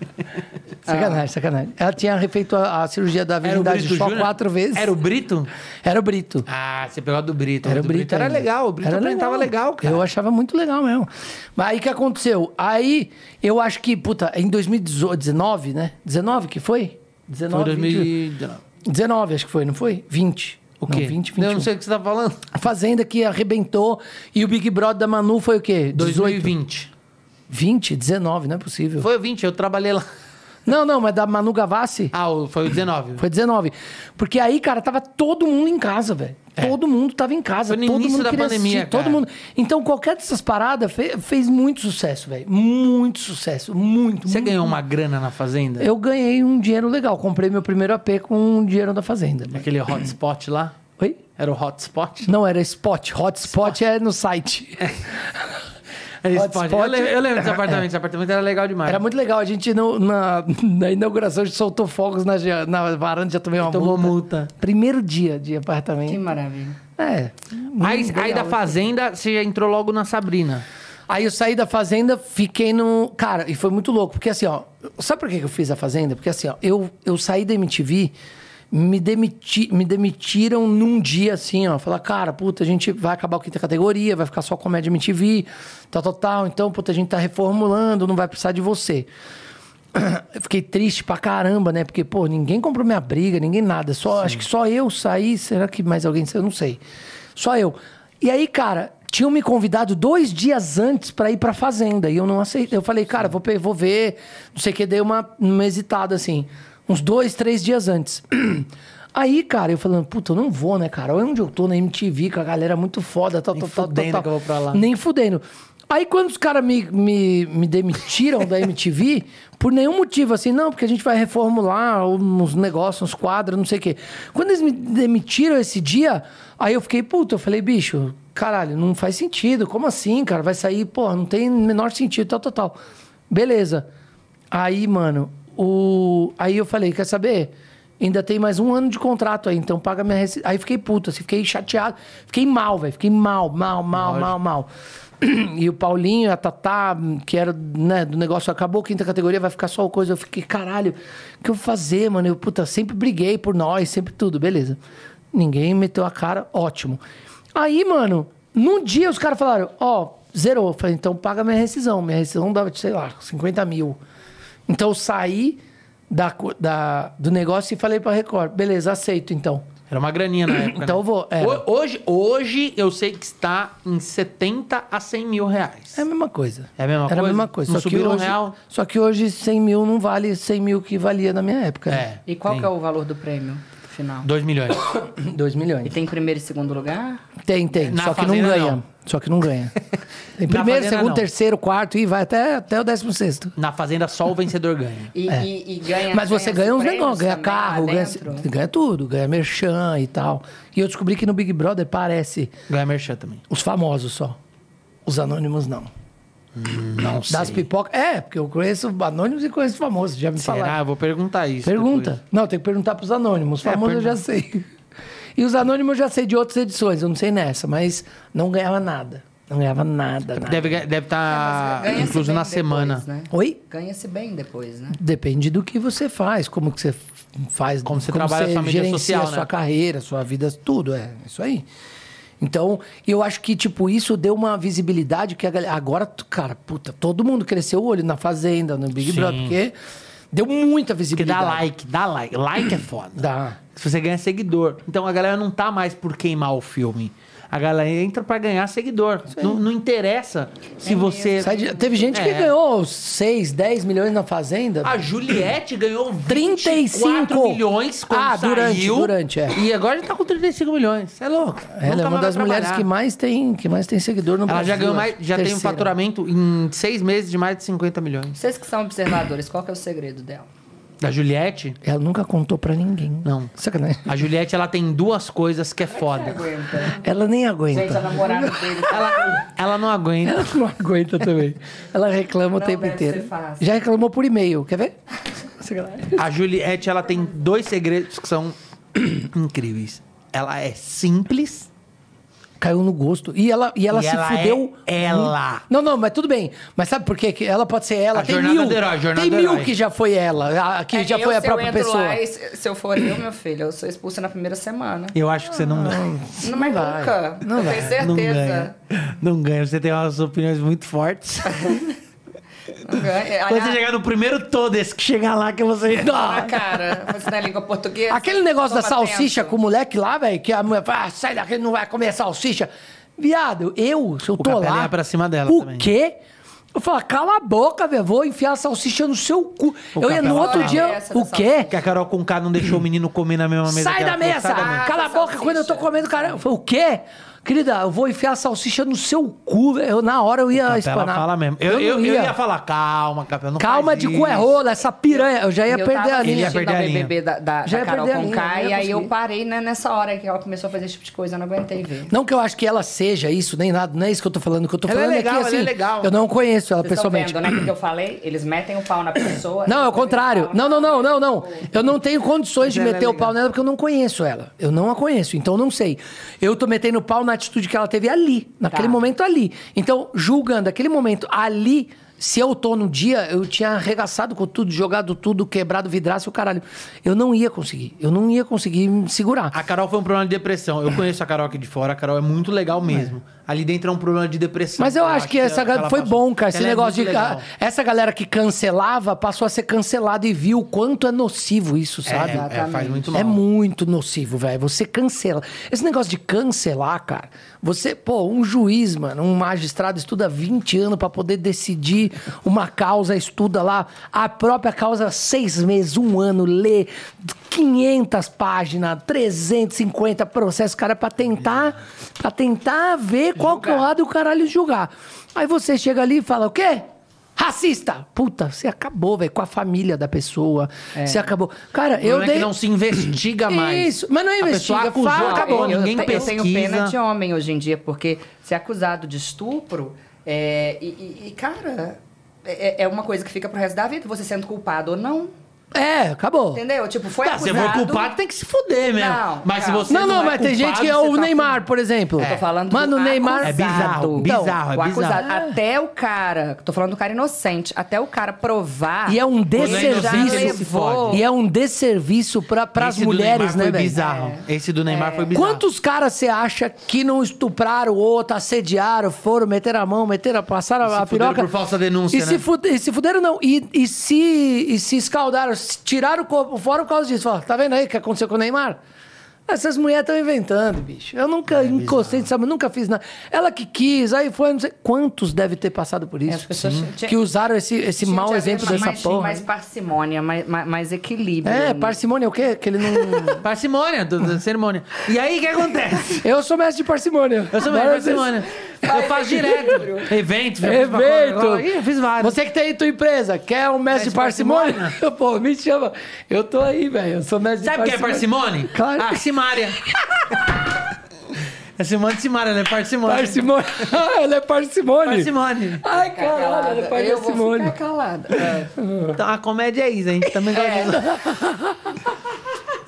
sacanagem, sacanagem. Ela tinha refeito a, a cirurgia da virgindade Brito só Júnior? quatro vezes. Era o Brito? Era o Brito. Ah, você pegou a do Brito. Era o do Brito. Era ainda. legal. O Brito Era apresentava legal, cara. Eu achava muito legal mesmo. Mas aí o que aconteceu? Aí eu acho que, puta, em 2019, né? 19 que foi? 19, Foi 20, 2019. 19, acho que foi, não foi? 20. O quê? Não, 20, 21. Eu não sei o que você tá falando. A Fazenda que arrebentou e o Big Brother da Manu foi o quê? 18? 2020. 20? 19, não é possível. Foi o 20, eu trabalhei lá. Não, não, mas da Manu Gavassi Ah, foi o 19. foi 19. Porque aí, cara, tava todo mundo em casa, velho. Todo mundo tava em casa. É. Foi no todo início mundo da pandemia, assistir, todo mundo. Então, qualquer dessas paradas fe- fez muito sucesso, velho. Muito sucesso. Muito, Você muito. ganhou uma grana na fazenda? Eu ganhei um dinheiro legal. Comprei meu primeiro AP com um dinheiro da Fazenda. Aquele hotspot lá? Oi? Era o hotspot? Não, era Spot. Hotspot é no site. Era [laughs] Hotspot. spot. Eu lembro, eu lembro desse apartamento. Esse apartamento era legal demais. Era muito legal. A gente, no- na, na inauguração, a gente soltou fogos na, na varanda, já tomei uma Tomou multa. multa. Primeiro dia de Que apartamento. maravilha. É. Aí, muito aí legal. da Fazenda, você já entrou logo na Sabrina. Aí eu saí da fazenda, fiquei no. Cara, e foi muito louco, porque assim, ó. Sabe por que que eu fiz a fazenda? Porque assim, ó, eu, eu saí da MTV, me, demiti, me demitiram num dia assim, ó. Falar, cara, puta, a gente vai acabar com a quinta categoria, vai ficar só comédia MTV, tal, tal, tal. Então, puta, a gente tá reformulando, não vai precisar de você. [clears throat] Eu fiquei triste pra caramba, né? Porque, pô, ninguém comprou minha briga, ninguém nada. Só, acho que só eu saí. Será que mais alguém saiu? Eu não sei. Só eu. E aí, cara, tinham me convidado dois dias antes pra ir pra fazenda. E eu não aceitei. Eu falei, cara, vou, vou ver. Não sei o que, dei uma, uma hesitada assim. Uns dois, três dias antes. [clears throat] Aí, cara, eu falando, puta, eu não vou, né, cara? Olha onde eu tô na MTV, com a galera muito foda, tal, Nem tal, tal, que eu vou pra lá. Nem fudendo. Aí, quando os caras me, me, me demitiram da MTV, [laughs] por nenhum motivo, assim, não, porque a gente vai reformular uns negócios, uns quadros, não sei o quê. Quando eles me demitiram esse dia, aí eu fiquei, puta, eu falei, bicho, caralho, não faz sentido. Como assim, cara? Vai sair, pô, não tem menor sentido, tal, tal, tal. Beleza. Aí, mano, o... aí eu falei, quer saber? Ainda tem mais um ano de contrato aí, então paga minha receita. Aí fiquei puto, assim, fiquei chateado. Fiquei mal, velho. Fiquei mal, mal, mal, mal, mal. [clears throat] E o Paulinho, a Tatá, que era né, do negócio, acabou a quinta categoria, vai ficar só coisa. Eu fiquei, caralho, o que eu vou fazer, mano? Eu, puta, sempre briguei por nós, sempre tudo, beleza. Ninguém meteu a cara, ótimo. Aí, mano, num dia os caras falaram, ó, zerou. Eu falei, então paga minha rescisão. Minha rescisão dava, sei lá, 50 mil. Então eu saí da, da, do negócio e falei pra Record, beleza, aceito então. Era uma graninha na [clears throat] época. Então né? eu vou. Ho- Hoje, hoje eu sei que está em 70 a 100 mil reais. É a mesma coisa. É a mesma Era coisa? a mesma coisa. Não só que subiu um hoje, real? Só que hoje 100 mil não vale 100 mil que valia na minha época. É. E qual é o valor do prêmio final? 2 milhões. [coughs] 2 E milhões. tem primeiro e segundo lugar? Tem, tem. Na só que não ganha. não. Só que não ganha. [laughs] Tem primeiro, Fazenda, segundo, não. terceiro, quarto e vai até, até o décimo sexto. Na Fazenda só o vencedor ganha. E, e- e ganha. Mas você ganha uns prêmios negócios, ganha carro, ganha, ganha tudo, ganha merchan e tal. E eu descobri que no Big Brother parece Ganha merchan também. os famosos só. Os anônimos não. Não Das pipocas. É, porque eu conheço anônimos e conheço famosos. Já me Será? falaram. Eu vou perguntar isso. Pergunta. depois. Não, tem que perguntar pros anônimos. Os É, famosos eu já sei. [laughs] E os anônimos eu já sei de outras edições, eu não sei nessa, mas não ganhava nada. Não ganhava nada. nada. Deve estar deve tá É, incluso na depois, semana. né? Oi? Ganha-se bem depois, né? Depende do que você faz, como que você faz, Como você trabalha a sua mídia social, a sua né? carreira, sua vida, tudo, é isso aí. Então, eu acho que, tipo, isso deu uma visibilidade que a galera, agora, cara, puta, todo mundo cresceu o olho na Fazenda, no Big Sim. Brother, porque deu muita Porque visibilidade. dá like, dá like. Like é foda. Dá. Se você ganha seguidor. Então a galera não tá mais por queimar o filme. A galera entra pra ganhar seguidor. Não, não interessa se você. Sai de- teve gente que É. ganhou 6, 10 milhões na Fazenda. A Juliette ganhou 35 34 milhões quando Ah, durante, saiu. durante, é. E agora já tá com 35 milhões. Você é louco. Ela Nunca é uma das mulheres que mais tem, que mais tem seguidor no Ela Brasil. já ganhou mais, já tem um Terceira. faturamento em seis meses de mais de 50 milhões. Vocês que são observadores, qual que é o segredo dela? Da Juliette? Ela nunca contou pra ninguém. Não. Sacanagem. A Juliette, ela tem duas coisas que é foda. Aguenta. Ela nem aguenta. Gente, a namorada dele tá Ela, ela não aguenta. Ela não aguenta também. Ela reclama o Não tempo deve inteiro. ser fácil. Já reclamou por e-mail. Quer ver? A Juliette, ela tem dois segredos que são incríveis. Ela é simples. Caiu no gosto. E ela, e ela E se ela fudeu. é ela. muito. Não, não, mas tudo bem. Mas sabe por quê? Que ela pode ser ela. A tem mil. herói, tem mil que já foi ela. a- Que É, já eu, foi a se própria eu entro pessoa. Lá, se, se eu for eu, meu filho, eu sou expulsa na primeira semana. Eu acho que você não ganha. Não, mas vai. nunca. Não eu vai. tenho Não certeza. ganha. Não ganha. Você tem umas opiniões muito fortes. [laughs] Quando você chegar no primeiro todo, esse que chegar lá que você. na cara, você na língua portuguesa. Aquele negócio da salsicha tempo. com o moleque lá, velho, que a mulher fala, ah, sai daqui, não vai comer salsicha. Viado, eu, se eu tô Capela lá. ia pra cima dela O também. quê? Eu falo, cala a boca, velho, vou enfiar a salsicha no seu cu. eu ia no outro fala. dia. O quê? Que a Carol com K não deixou o menino comer na mesma mesa. Sai da mesa! Sai da mesa. Cala a Ah, boca quando eu tô comendo, cara. Eu falei, o quê? Querida, eu vou enfiar a salsicha no seu cu, velho. Eu, Na hora eu ia Capela espanar. fala mesmo. Eu, eu, não eu ia falar, calma, Capela, não Calma de cu é rola, essa piranha. Eu já ia eu perder a linha. Ele ia perder a o linha. BBB da, da, Já da ia Carol perder a linha, ia e aí eu parei né, nessa hora que ela começou a fazer esse tipo de coisa, eu não aguentei ver. Não que eu acho que ela seja isso, nem nada. Não é isso que eu tô falando. O que eu tô Ela é falando legal, é que, ela assim, é legal. eu não conheço ela Vocês estão pessoalmente. vendo, né? O que eu falei? Eles metem o pau na pessoa. [coughs] Não, é o contrário. Não, não, não, não, não. Eu não tenho condições de Mas ela é meter o legal. pau nela porque eu não conheço ela. Eu não a conheço, então eu não sei. Eu tô metendo o pau na atitude que ela teve ali, naquele Tá. momento ali. Então, julgando aquele momento ali, se eu tô no dia, eu tinha arregaçado com tudo, jogado tudo, quebrado vidraço e o caralho. Eu não ia conseguir. Eu não ia conseguir me segurar. A Carol foi um problema de depressão. Eu conheço a Carol aqui de fora, a Carol é muito legal mesmo. Ali dentro é um problema de depressão. Mas eu acho que essa galera foi passou. bom, cara. Esse Ela é negócio muito de. a- essa galera que cancelava passou a ser cancelada e viu o quanto é nocivo isso, sabe? É, é, faz muito mal. É muito nocivo, velho. Você cancela. Esse negócio de cancelar, cara. Você, pô, um juiz, mano, um magistrado estuda 20 anos pra poder decidir uma causa, estuda lá a própria causa seis meses, um ano, lê 500 páginas, 350 processos, cara, pra tentar, pra tentar ver qual que é o lado e o caralho julgar. Aí você chega ali e fala, o quê? Racista! Puta, você acabou, velho, com a família da pessoa. Você acabou. Cara, eu é dei. que não se investiga mais. Isso, mas não A pessoa investiga, acusou, fala, acabou. eu, ninguém te- eu tenho pesquisa. pena de homem hoje em dia, porque ser acusado de estupro é, e, e- e, cara, é, é uma coisa que fica pro resto da vida, você sendo culpado ou não. É, acabou. Entendeu? Tipo, foi Tá, se acusado. for culpado, tem que se fuder mesmo. Não, mas se você Não, não, é mas tem gente culpado, que é o tá Neymar, por exemplo. Eu tô falando do Mano, o Neymar. acusado. É bizarro, Então, bizarro, é o bizarro. acusado, até o cara, tô falando do cara inocente, até o cara provar. E é um desserviço. se. E é um desserviço Esse do mulheres, Neymar né, foi velho? bizarro. Esse do Neymar foi bizarro. Quantos caras você acha que não estupraram o outro, assediaram, foram, meteram a mão, meteram, passaram se a fuderam piroca? por falsa denúncia, e né? Se fude- e se fuderam, não. E, e, se, e se escaldaram, se tiraram o corpo fora por causa disso. Fala, tá vendo aí o que aconteceu com o Neymar? Essas mulheres estão inventando, bicho. Eu nunca encostei de sabe, nunca fiz nada. Ela que quis, aí foi, não sei. Quantos deve ter passado por isso? pessoas tinham- Que usaram esse, esse tinha- mau tinha exemplo mais, dessa mais, porra. Mais parcimônia, mais, mais, equilíbrio. É, parcimônia é o quê? Que ele não. [laughs] Parcimônia, do- da cerimônia. E aí, o que acontece? Eu sou mestre de parcimônia. Eu sou Várias vezes. parcimônia. Eu faço direto. Evento, Evento! eu fiz vários. Você que tem tua empresa, quer um mestre de parcimônia? [laughs] Pô, me chama. Eu tô aí, velho. Eu sou mestre Sabe o de que é parcimônia. parcimônia? Claro. Arcimária. É Simone Simara, ela é parcimônia. Parcimone. Ah, ela é parcimone. Parcimônia. Ai, caralho, ela é Eu vou ficar calada. É. Então a comédia é isso, a gente também gosta disso. [laughs]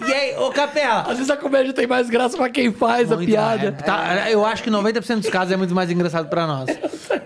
E aí, ô Capela? Às vezes a comédia tem mais graça pra quem faz a Muito piada. mais. Tá, eu acho que 90% dos casos é muito mais engraçado pra nós.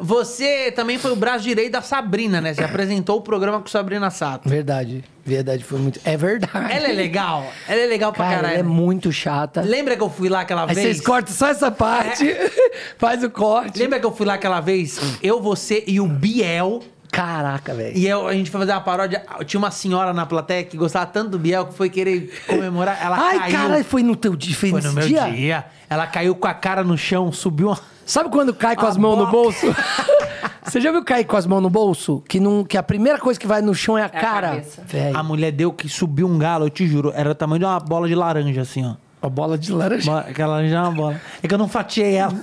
Você também foi o braço direito da Sabrina, né? Você apresentou o programa com Sabrina Sato. Verdade, verdade, foi muito. É verdade. Ela é legal. Ela é legal pra Cara, caralho. ela é muito chata. Lembra que eu fui lá aquela Aí vez? vocês cortam só essa parte, [laughs] faz o corte. Lembra que eu fui lá aquela vez? Eu, você e o Biel. Caraca, velho. E eu, a gente foi fazer uma paródia. Tinha uma senhora na plateia que gostava tanto do Biel que foi querer comemorar. Ela Ai, caiu. caralho, foi no teu dia, foi, Foi no meu dia? dia? Ela caiu com a cara no chão, subiu uma. Sabe quando cai com A as mãos no bolso? [laughs] Você já viu cair com as mãos no bolso? Que, não, que a primeira coisa que vai no chão é a a cara. Velho, A mulher deu que subiu um galo, eu te juro. Era o tamanho de uma bola de laranja, assim, ó. a bola de laranja. Uma- Aquela laranja é uma bola. É que eu não fatiei ela.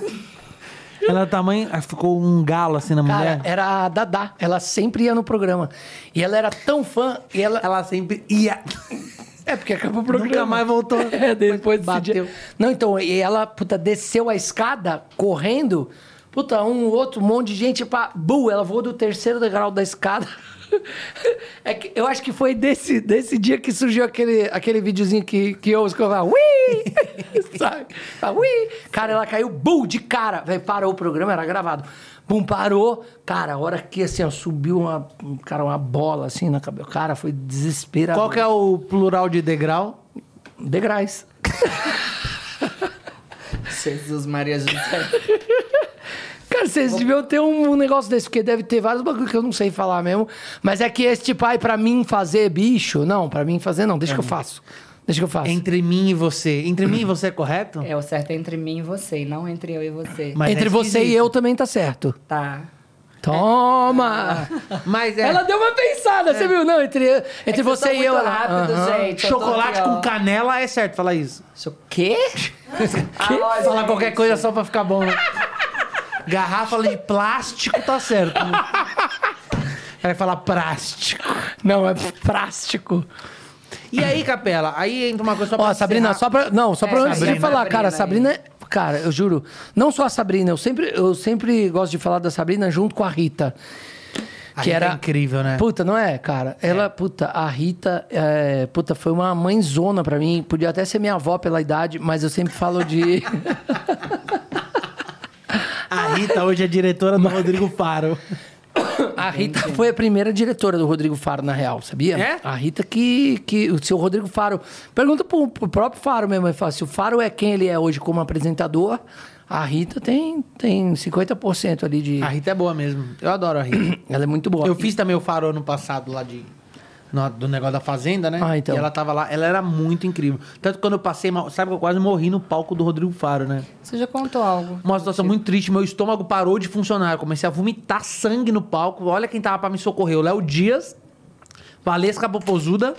Ela era tamanho. aí Ficou um galo assim na Cara, mulher. era a Dadá. Ela sempre ia no programa. E ela era tão fã. E ela. Ela sempre ia. É, porque acabou o programa. Nunca mais voltou. [laughs] É, depois Bateu. dia. Não, então, e ela, puta, desceu a escada correndo. Puta, um outro monte de gente pra. Bu, ela voou do terceiro degrau da escada. [laughs] É que eu acho que foi desse, desse dia que surgiu aquele, aquele videozinho que, que eu escovava. Ui! [laughs] Sabe? Ah, Ui! Cara, ela caiu, bu, de cara. Véi, parou o programa, era gravado. Bum, parou. Cara, a hora que assim, ó, subiu uma, cara, uma bola assim na cabeça. Cara, foi desesperador. Qual que é o plural de degrau? Degraus. [laughs] Jesus Maria José. [laughs] Cara, vocês deviam ter um, um negócio desse, porque deve ter vários bagulho que eu não sei falar mesmo. Mas é que esse tipo, ai, pra mim fazer bicho. Não, pra mim fazer não, deixa que eu faço. Deixa que eu faço. Entre mim e você. Entre mim e você é correto? É, o certo é entre mim e você, e não entre eu e você. Mas Entre é você e esquisito. eu também tá certo. Tá. Toma! Mas é. Ela deu uma pensada, você viu? Não, entre, entre É que você eu e eu. Muito ela- rápido, Aham. gente. eu tô Chocolate aqui, ó. com canela é certo falar isso. Isso- Quê? Ah, Falar gente. qualquer coisa só pra ficar bom, né? [laughs] Garrafa de plástico tá certo. Né? [laughs] Vai falar plástico. Não, é plástico. E aí, Capela? Aí entra uma coisa só pra Ó, Sabrina, encerrar. só pra. Não, só pra É, antes de Sabrina. falar, cara, Sabrina Sabrina é. Cara, eu juro. Não só a Sabrina, eu sempre, eu sempre gosto de falar da Sabrina junto com a Rita. A que Rita era é incrível, né? Puta, não é, cara? Ela, puta, a Rita, é, puta, foi uma mãezona pra mim. Podia até ser minha avó pela idade, mas eu sempre falo de. [laughs] A Rita hoje é diretora do Rodrigo Faro. [coughs] A Rita foi a primeira diretora do Rodrigo Faro, na real, sabia? É? A Rita que, que o seu Rodrigo Faro. Pergunta pro, pro próprio Faro mesmo, ele fala, se o Faro é quem ele é hoje como apresentador, a Rita tem, tem 50% ali de. A Rita é boa mesmo. Eu adoro a Rita. [coughs] Ela é muito boa. Eu fiz também o Faro ano passado lá de. No- do negócio da Fazenda, né? Ah, então. E ela tava lá, ela era muito incrível. Tanto que quando eu passei mal, sabe que eu quase morri no palco do Rodrigo Faro, né? Você já contou algo? Uma situação muito triste, meu estômago parou de funcionar. Eu comecei a vomitar sangue no palco. Olha quem tava pra me socorrer. O Léo Dias, Valesca Popozuda,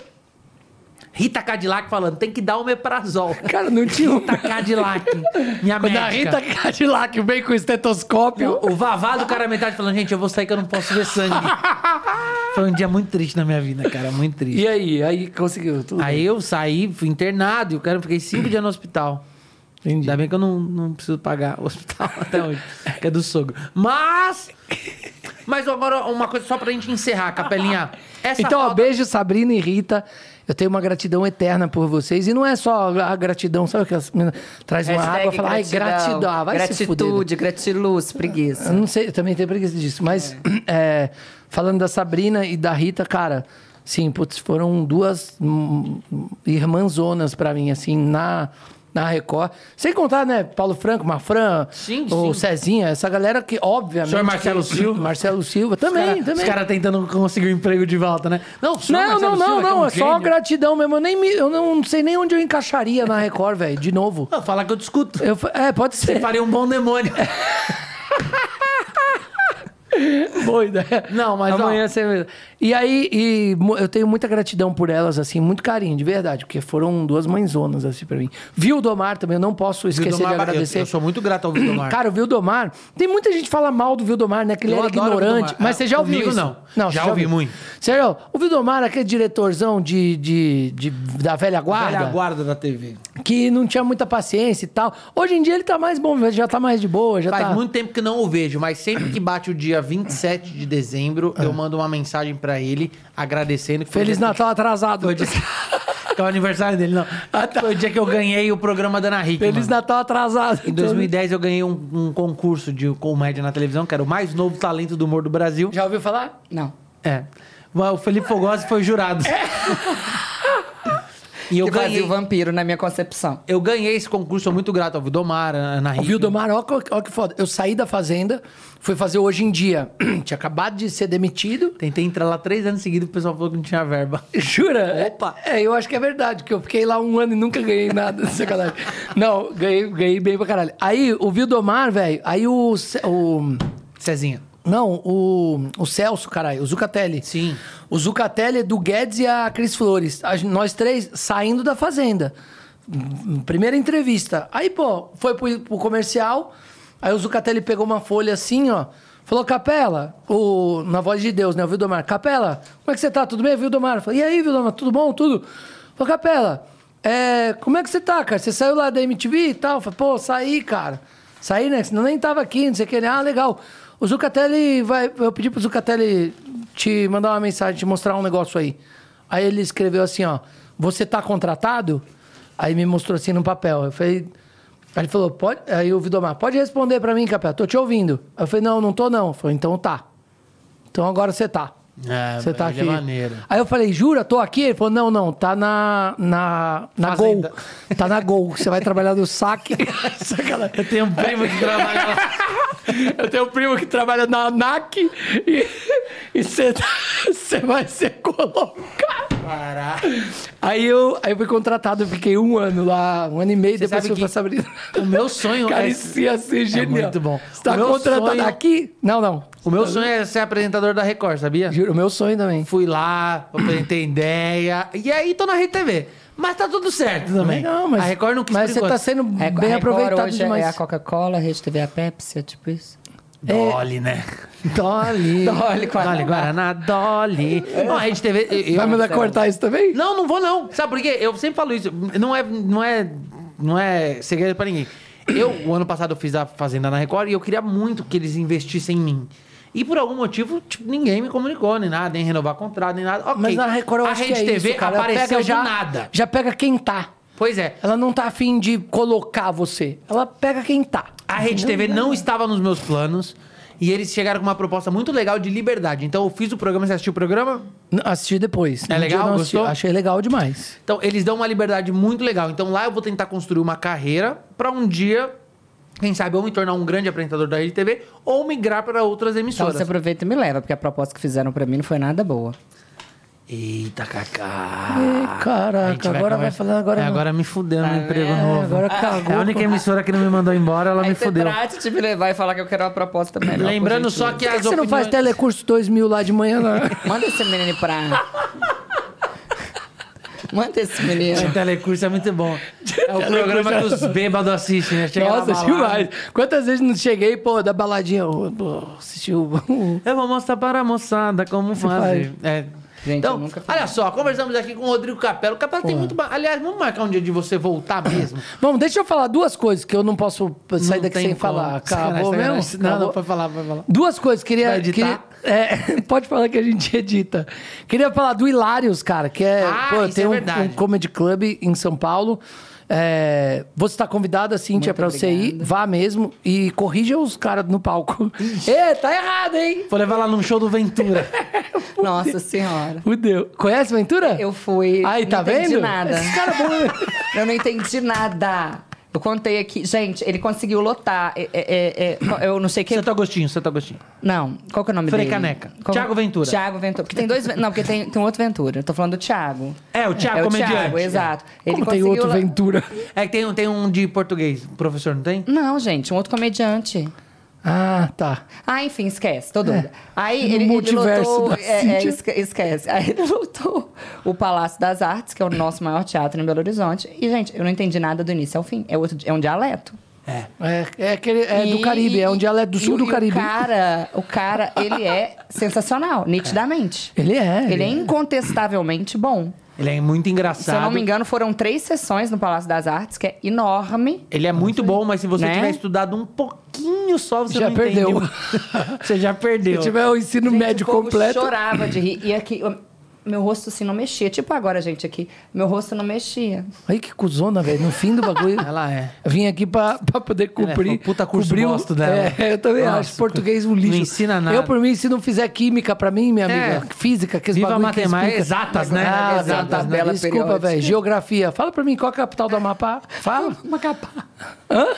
Rita Cadillac falando, tem que dar o meprazol. Cara, não tinha. Rita Cadillac, minha Quando a médica. Rita Cadillac vem com o estetoscópio. O Vavá do cara metade falando, gente, eu vou sair que eu não posso ver sangue. [laughs] Foi um dia muito triste na minha vida, cara, muito triste. E aí? Aí conseguiu tudo. Aí eu saí, fui internado, e o cara fiquei cinco dias no hospital. Entendi. Ainda bem que eu não, não preciso pagar o hospital [laughs] até hoje, que é do sogro. Mas. Mas agora, uma coisa só pra gente encerrar, capelinha. Essa Então, ó, beijo, Sabrina e Rita. Eu tenho uma gratidão eterna por vocês. E não é só a gratidão, sabe que as meninas trazem uma água e falam, ai, gratidão. Ah, vai fuder. Gratitude, gratiluz, preguiça. Eu não sei, eu também tenho preguiça disso. Mas, [clears throat] é, falando da Sabrina e da Rita, cara, sim, putz, foram duas hum, irmãzonas pra mim, assim, na, na Record. Sem contar, né, Paulo Franco, Mafran, Sim, o sim. Cezinha, essa galera que, obviamente... Senhor Marcelo que- Silva. Marcelo Silva, também, Cara- também. Os caras tentando conseguir o emprego de volta, né? Não, o senhor Não, Marcelo não, não, Silva, que não. um É só gratidão mesmo. Eu, nem me- eu não sei nem onde eu encaixaria na Record, velho. De novo. Não, fala que eu discuto. Eu é, pode Você ser. faria um bom demônio. [laughs] [laughs] Boa ideia. Não, mas, Amanhã ó. você... E aí, e eu tenho muita gratidão por elas, assim, muito carinho, de verdade, porque foram duas mãezonas, assim, pra mim. Viu o Domar também, eu não posso esquecer Vildomar, de agradecer. Eu, eu sou muito grato ao Vildomar. [clears throat] Cara, o Vildomar, tem muita gente que fala mal do Vildomar, né? Que ele Eu era ignorante. Vildomar. Mas você já Ah, ouviu comigo isso? não. Não, Já você ouvi ouviu? muito. Sério, o Vildomar, aquele diretorzão de, de, de- da velha guarda, Velha guarda da TV. que não tinha muita paciência e tal. Hoje em dia ele tá mais bom, já tá mais de boa, já Faz tá... muito tempo que não o vejo, mas sempre que bate o dia 27 de dezembro, eu mando uma mensagem pra ele agradecendo. que foi Ah. Feliz dia Natal atrasado. Foi o dia- [laughs] que é o aniversário dele, não. Foi o dia que eu ganhei o programa da Ana Hickman. Feliz Natal atrasado. Em 2010 eu ganhei um, um concurso de comédia na televisão, que era o mais novo talento do humor do Brasil. Já ouviu falar? Não. É. O Felipe Fogosi foi jurado. [laughs] E eu que ganhei, o vampiro na minha concepção. eu ganhei esse concurso, sou muito grato ao Vildomar, a Ana O Hickman. Vildomar, ó, que- ó que foda. Eu saí da fazenda, fui fazer hoje em dia. [clears throat] Tinha acabado de ser demitido. Tentei entrar lá três anos seguidos, o pessoal falou que não tinha verba. [laughs] Jura? Opa. É, eu acho que é verdade, que eu fiquei lá um ano e nunca ganhei nada. [laughs] sacanagem. Não, ganhei, ganhei bem pra caralho. Aí, o Vildomar, velho, aí o, o... Cezinha. Não, o, o Celso, caralho, o Zucatelli. Sim. O Zucatelli, Edu Guedes e a Cris Flores. A nós três saindo da fazenda. Primeira entrevista. Aí, pô, foi pro, pro comercial. Aí o Zucatelli pegou uma folha assim, ó. Falou, Capela, o, na voz de Deus, né? O Vildomar. Capela, como é que você tá? Tudo bem, Vildomar? Falei, e aí, Vildomar, tudo bom? Tudo? Falou, Capela, é, como é que você tá, cara? Você saiu lá da MTV e tal? Falei, pô, saí, cara. Saí, né? Senão nem tava aqui, não sei o que. Ele, Ah, legal. O Zucatelli vai. Eu pedi pro Zucatelli te mandar uma mensagem, te mostrar um negócio aí. Aí ele escreveu assim, ó. Você tá contratado? Aí me mostrou assim no papel. Eu falei. Aí ele falou, pode. Aí o Vidomar, pode responder pra mim, Capel, tô te ouvindo. Aí eu falei, não, não tô não. Falei, então tá. Então agora você tá. É, Você tá ele aqui. é maneiro. Aí eu falei, jura, tô aqui? Ele falou, não, não, tá na. Na, na Gol. Tá na Gol. Você vai trabalhar no saque. [laughs] Eu tenho um primo que trabalha lá. [laughs] Eu tenho um primo que trabalha na ANAC e você você vai ser colocado. Parar. Aí eu, aí eu fui contratado, eu fiquei um ano lá, um ano e meio, depois sabe fui pra Sabrina. O meu sonho Cara, é... isso ia ser genial. muito bom. Você tá contratado sonho- aqui? Não, não. O meu sonho é ser apresentador da Record, sabia? Juro, o meu sonho também. Fui lá, apresentei ideia. E aí tô na Rede TV. Mas tá tudo certo também. Não, mas, a Record não quis mas você tá sendo É, bem Record aproveitado hoje demais. É a Coca-Cola, a Rede TV, a Pepsi, é tipo isso. Dolly, né? Dolly. Dolly com a Dolly, Guaraná, Dolly. Ó, a Rede TV... eu- Vai mandar cortar isso também? Não, não vou não. Sabe por quê? Eu sempre falo isso. Não é, não é, não é segredo pra ninguém. Eu, o ano passado, eu fiz a Fazenda na Record e eu queria muito que eles investissem em mim. E por algum motivo, tipo, ninguém me comunicou, nem nada, nem renovar contrato, nem nada. Ok. Mas na Record eu a acho Rede que é TV isso, cara. apareceu já, nada. Já pega quem tá. Pois é. Ela não tá afim de colocar você. Ela pega quem tá. A Rede TV não estava nos meus planos. E eles chegaram com uma proposta muito legal de liberdade. Então eu fiz o programa, você assistiu o programa? Não, Assisti depois. É No legal? não. Gostou? Achei legal demais. Então eles dão uma liberdade muito legal. Então lá eu vou tentar construir uma carreira pra um dia, quem sabe, ou me tornar um grande apresentador da Rede TV ou migrar para outras Então emissoras. você aproveita e me leva, porque a proposta que fizeram pra mim não foi nada boa. Eita, Cacá. A caraca, gente agora vai falar agora. É, agora me fudeu no Tá emprego vendo? novo. agora É cagou. a única emissora que não me mandou embora, ela Aí me fudeu. trate de me levar e falar que eu quero uma proposta melhor. Lembrando por só que Por que, as que você não faz opiniões... telecurso 2000 lá de manhã? Não? [laughs] Manda esse menino pra... [laughs] Manda esse menino. O telecurso é muito bom. É o programa que os bêbados assistem, né? Chega Nossa, demais. Quantas vezes não cheguei, pô, da baladinha, pô, assistiu. Eu vou mostrar para a moçada como fazer. É. Gente, então, eu nunca olha só, conversamos aqui com o Rodrigo Capello. O Capello tem muito. Aliás, vamos marcar um dia de você voltar [coughs] mesmo? Vamos, deixa eu falar duas coisas que eu não posso sair Não daqui sem como. falar. Acabou mesmo? Não, Acabou. não, pode falar, pode falar. Duas coisas, queria. Vai editar? queria é, [laughs] pode falar que a gente edita. Queria falar do Hilários, cara, que é. Ah, pô, tem é um, um comedy club em São Paulo. É, você está convidada, Cíntia, pra você ir. Vá mesmo e corrija os caras no palco. Ê, tá errado, hein? Vou levar lá num show do Ventura. [laughs] Nossa senhora. Fudeu. Conhece Ventura? Eu fui. Aí, não tá entendi vendo? nada. Esses caras bons. Eu não entendi nada. Eu contei aqui. Gente, ele conseguiu lotar. É, é, é, eu não sei quem. Santo Agostinho, Santo Agostinho. Não, qual que é o nome Frei dele? Caneca. Qual- Thiago Ventura. Thiago Ventura. Porque tem dois. Não, porque tem, tem um outro Ventura. Eu tô falando do Thiago. É, o Thiago é o comediante. Thiago, exato. Ele Como tem outro lo- Ventura? É que tem, um- tem um de português, professor, não tem? Não, gente, um outro comediante. Ah, tá. Ah, enfim, esquece, tô doida. Aí No ele, ele da é, é, esquece. Aí ele lotou o Palácio das Artes, que é o nosso maior teatro em Belo Horizonte. E, gente, eu não entendi nada do início ao fim. É, outro, é um dialeto. É, é, aquele, é do E- Caribe, é um dialeto do sul do Caribe. O cara, o cara, ele é sensacional, [laughs] nitidamente. Ele é. Ele é é. incontestavelmente bom. Ele é muito engraçado. Se eu não me engano, foram três sessões no Palácio das Artes, que é enorme. Ele é muito bom, mas se você Né? tiver estudado um pouquinho só, você Já não perdeu. entende. [laughs] você já perdeu. Se tiver o ensino Gente, médio o povo completo. chorava de rir. E aqui, meu rosto assim não mexia. Tipo agora, gente, aqui. Meu rosto não mexia. Aí que cuzona, velho. No fim do bagulho. [laughs] Ela é. Eu vim aqui pra, pra poder é cumprir. puta curso cobrir o- bosta dela. É, eu também Nossa, acho. Português um lixo. não ensina nada. Eu, por mim, se não fizer química pra mim, minha amiga, É. física, que Viva que matemática, explica. exatas, né? Ah, Exatas, tá, né? Desculpa, velho. Geografia. Fala pra mim qual é a capital do Amapá. Fala. Macapá.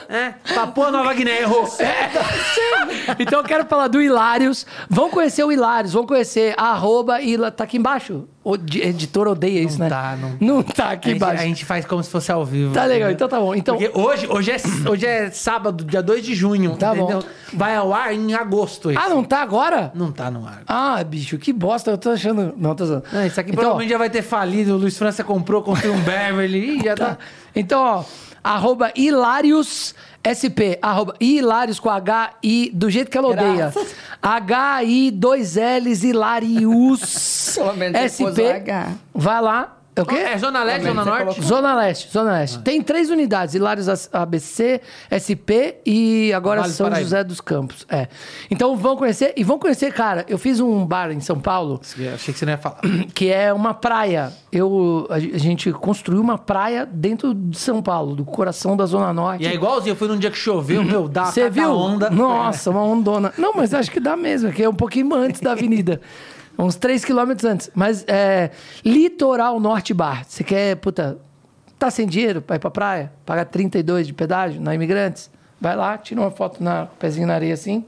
É. Papua Nova Guiné, errou. [laughs] Então eu quero falar do Hilários. Vão conhecer o Hilários, vão conhecer arroba Hila. Tá aqui embaixo. O di- editor odeia isso, Não né? tá, não. Não tá aqui a, gente, embaixo. a gente faz como se fosse ao vivo. Tá legal, então tá bom. Então, Porque hoje, hoje, é, [clears throat] hoje é sábado, dia 2 de junho, Tá bom. entendeu? Vai ao ar em agosto. Esse. ah, não tá agora? Não tá no ar. Ah, bicho, que bosta. Eu tô achando. Não, tô zoando. Não, isso aqui Então, provavelmente já vai ter falido. O Luiz França comprou, construiu um Beverly e já tá. Tá. Então, ó, arroba Hilários SP, arroba Hilários com H-I, do jeito que ela odeia. H-I, dois L's, Hilários Pelo [laughs] menos ele pôs o SP. H. Vai lá. É o quê? É Zona Leste, Também Zona Norte? Zona Leste, Zona Leste. Tem três unidades, Hilários ABC, SP e agora São Paraíba. José dos Campos. É. Então vão conhecer, e vão conhecer, cara, eu fiz um bar em São Paulo, Achei que você não ia falar. [clears throat] que é uma praia. Eu, a gente construiu uma praia dentro de São Paulo, do coração da Zona Norte. E é igualzinho, eu fui num dia que choveu, meu, dá uma Você viu? onda. Nossa, uma ondona. Não, mas acho que dá mesmo, que é um pouquinho antes da avenida. [laughs] Uns 3 quilômetros antes. Mas é Litoral Norte Bar. Você quer, puta, tá sem dinheiro pra ir pra praia? Paga 32 de pedágio na Imigrantes? Vai lá, tira uma foto na pezinho na areia assim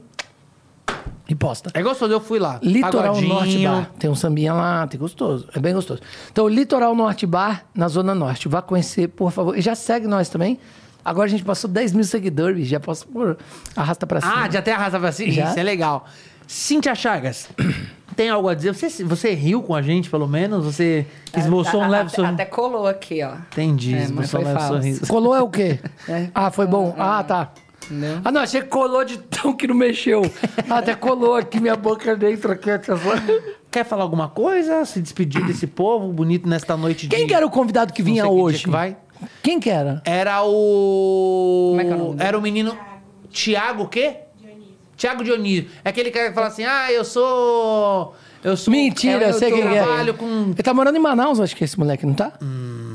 e posta. É gostoso, eu fui lá. Litoral Pagodinho. Norte Bar. Tem um sambinha lá, tem gostoso. É bem gostoso. Então, Litoral Norte Bar, na Zona Norte. Vá conhecer, por favor. E já segue nós também. Agora a gente passou 10 mil seguidores, já posso por arrasta pra cima. Ah, já tem arrasa pra cima? Já. Isso é legal. Cíntia Chagas, tem algo a dizer? Você, você riu com a gente, pelo menos? Você esboçou um A- leve até, sorriso? até colou aqui, ó. Entendi, É, esboçou um leve falso. sorriso. Colou é o quê? [laughs] É. Ah, foi bom. Ah, tá. Entendeu? Ah, não, achei que colou de tão que não mexeu. Ah, até colou aqui minha boca dentro aqui. Quer falar alguma coisa? Se despedir desse povo bonito nesta noite de... Quem que era o convidado que Não vinha sei que dia hoje? que vai. Quem que era? Era o... Como é que é o nome? Era o menino... Tiago o quê? Tiago Dionísio. É aquele cara que fala assim, ah, eu sou... Eu sou... Mentira, eu eu sei quem é. trabalho com... Ele tá morando em Manaus, acho que esse moleque, não tá?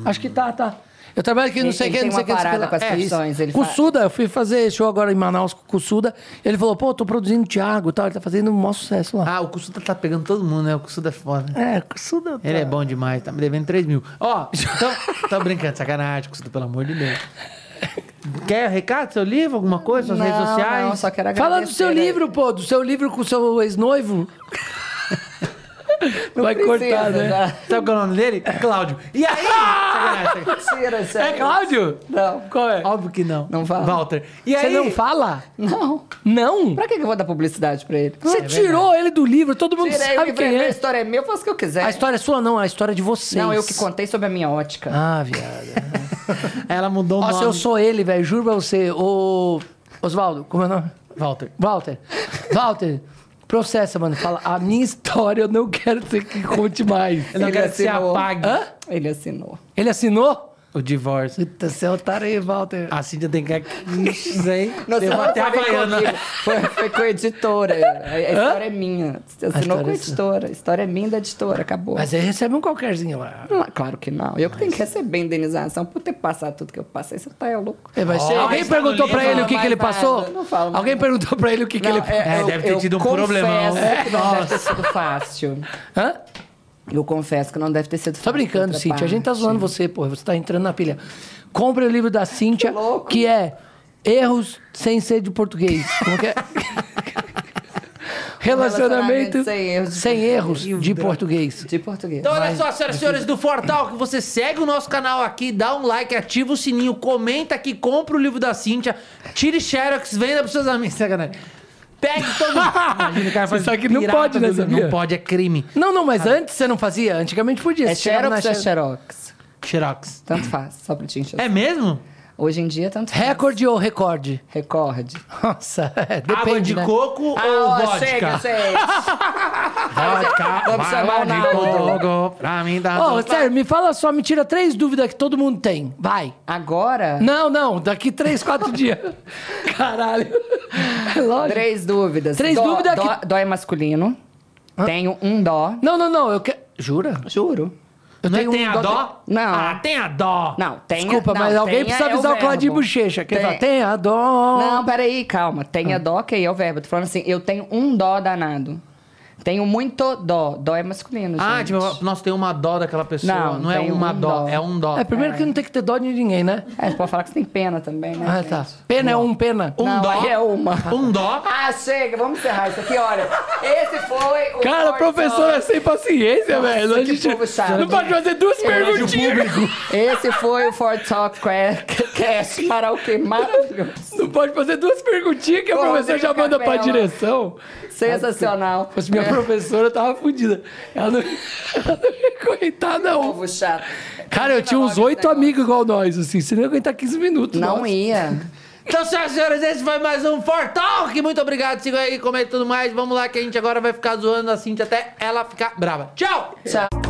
Acho que tá, tá. Eu trabalho aqui, não Ele- sei ele quem, tem não sei uma quem. não sei parada quem com as. É, ele Com o faz. Suda, eu fui fazer show agora em Manaus com o Suda. Ele falou, pô, tô produzindo o Thiago e tal. Ele tá fazendo um maior sucesso lá. Ah, o Cussuda tá pegando todo mundo, né? O Cussuda é foda. É, o Suda. Ele é bom demais, tá me devendo 3 mil. Ó, [laughs] então, tô brincando, sacanagem, Cussuda, pelo amor de Deus. Quer recado, seu livro, alguma coisa, suas redes Não, sociais? Não, só quero agradecer. Fala do seu livro, pô, do seu livro com o seu ex-noivo. [laughs] [laughs] Vai precisa, cortar, né? já. Sabe qual é o nome dele? Cláudio. E aí? Mentira, gente. É Cláudio? Não. Qual é? Óbvio que não. Não fala. Walter. E Você aí? não fala? Não. Não? Pra que eu vou dar publicidade pra ele? Você tirou ele do livro, todo mundo Tirei o sabe quem a é. história é minha, eu faço o que eu quiser. A história é sua, não, a história é de vocês. Não, eu que contei sobre a minha ótica. Ah, viado. [laughs] Ela mudou o Nossa, nome. eu sou ele, velho. Juro pra você. Ô. Osvaldo, como é o nome? Walter. Walter. Walter. Processa, mano. Fala, a minha história eu não quero ter que conte mais. Eu não Ele quero que você assinou. apague Hã? Ele assinou. Ele assinou? O divórcio. Puta, você é otário aí, Walter. A Cíntia tem que... Não, Levou não até a foi. Foi, foi com a editora. A, a história é minha. Assinou história com a é editora. A história é minha da editora. Acabou. Mas aí recebe um qualquerzinho lá. Não, claro que não. Eu que tenho que receber indenização por ter passado tudo que eu passei. Você tá é louco. É, vai ser- Ó, Alguém no perguntou pra ele o que, ele passou? não mais Alguém perguntou pra ele o que, que ele... É, deve ter tido um problemão. não deve ter sido fácil. Hã? Eu confesso que não deve ter sido fácil. Tô brincando, Cíntia. A gente tá zoando você, porra. Você tá entrando na pilha. Compre o livro da Cíntia, [laughs] Que que é Erros sem ser de português. Como que é? [laughs] Relacionamento Relacionamento sem erros de sem erros de português. português. De português. Então, olha só, senhoras e senhores do Fortal, que você segue o nosso canal aqui, dá um like, ativa o sininho, comenta aqui, compra o livro da Cíntia, tire xerox, venda pros seus amigos. Sacanagem. Pegue todo mundo. [laughs] Imagina o cara faz Só que não pode, né, sabia? Não pode, é crime. Não, não, mas antes você não fazia? Antigamente podia. É Xerox ou é Xerox- Xerox? Xerox. Tanto faz, só pra te encher. É mesmo? Hoje em dia, tanto faz. Recorde ou recorde? Recorde. Nossa, é, [laughs] depende, Água de né? coco Ah, ou ó, vodka? chega, [laughs] gente. Vodka, Vamos chamar o Naldo. coco, pra mim dá... Ô, sério, me fala só, me tira três dúvidas que todo mundo tem. Vai. Agora, Não, não, daqui três, quatro [laughs] dias. Caralho. É lógico. três dúvidas. Três dó, dúvidas dó, que- dó é masculino. Tenho um dó. Não, não, não, eu quero... Jura? Juro. Eu Não é tenho tem um a dó dó? Não. Ah, tem a dó. Não, tenha... Desculpa, não, mas alguém precisa é o avisar o Claudinho. Bochecha. Que ele Tem- fala, tem a dó. Não, peraí, calma. Tenha dó, ok, é o verbo. Tô falando assim, eu tenho um dó danado. Tenho muito dó. Dó é masculino, Ah, gente. tipo, nossa, tem uma dó daquela pessoa. Não, Não, é tem uma um dó, dó. é um dó. É, primeiro que não tem que ter dó de ninguém, né? É, você pode falar que você tem pena também, né, Ah, gente? tá. Pena é um pena. Um Não, dó. aí é uma. Um dó. Ah, chega, vamos encerrar isso aqui, olha. Esse foi o Cara, Forte professor é sem paciência, velho. A que gente povo chato. não pode fazer duas perguntinhas. Esse foi o Ford Talk Cast karaokê maravilhoso. Não pode fazer duas perguntinhas que Pô, professora tem já manda pra capela. direção. Sensacional. Se fosse minha professora, eu tava fudida. Ela não, [laughs] ela não ia aguentar, não. Povo chato. Cara, eu tinha uns oito amigos igual nós, assim. Você não ia aguentar 15 minutos. Não nossa. ia. [laughs] Então, senhoras e senhores, esse foi mais um For Talk. Muito obrigado. Sigam aí, comentem tudo mais. Vamos lá que a gente agora vai ficar zoando a Cintia até ela ficar brava. Tchau! Tchau.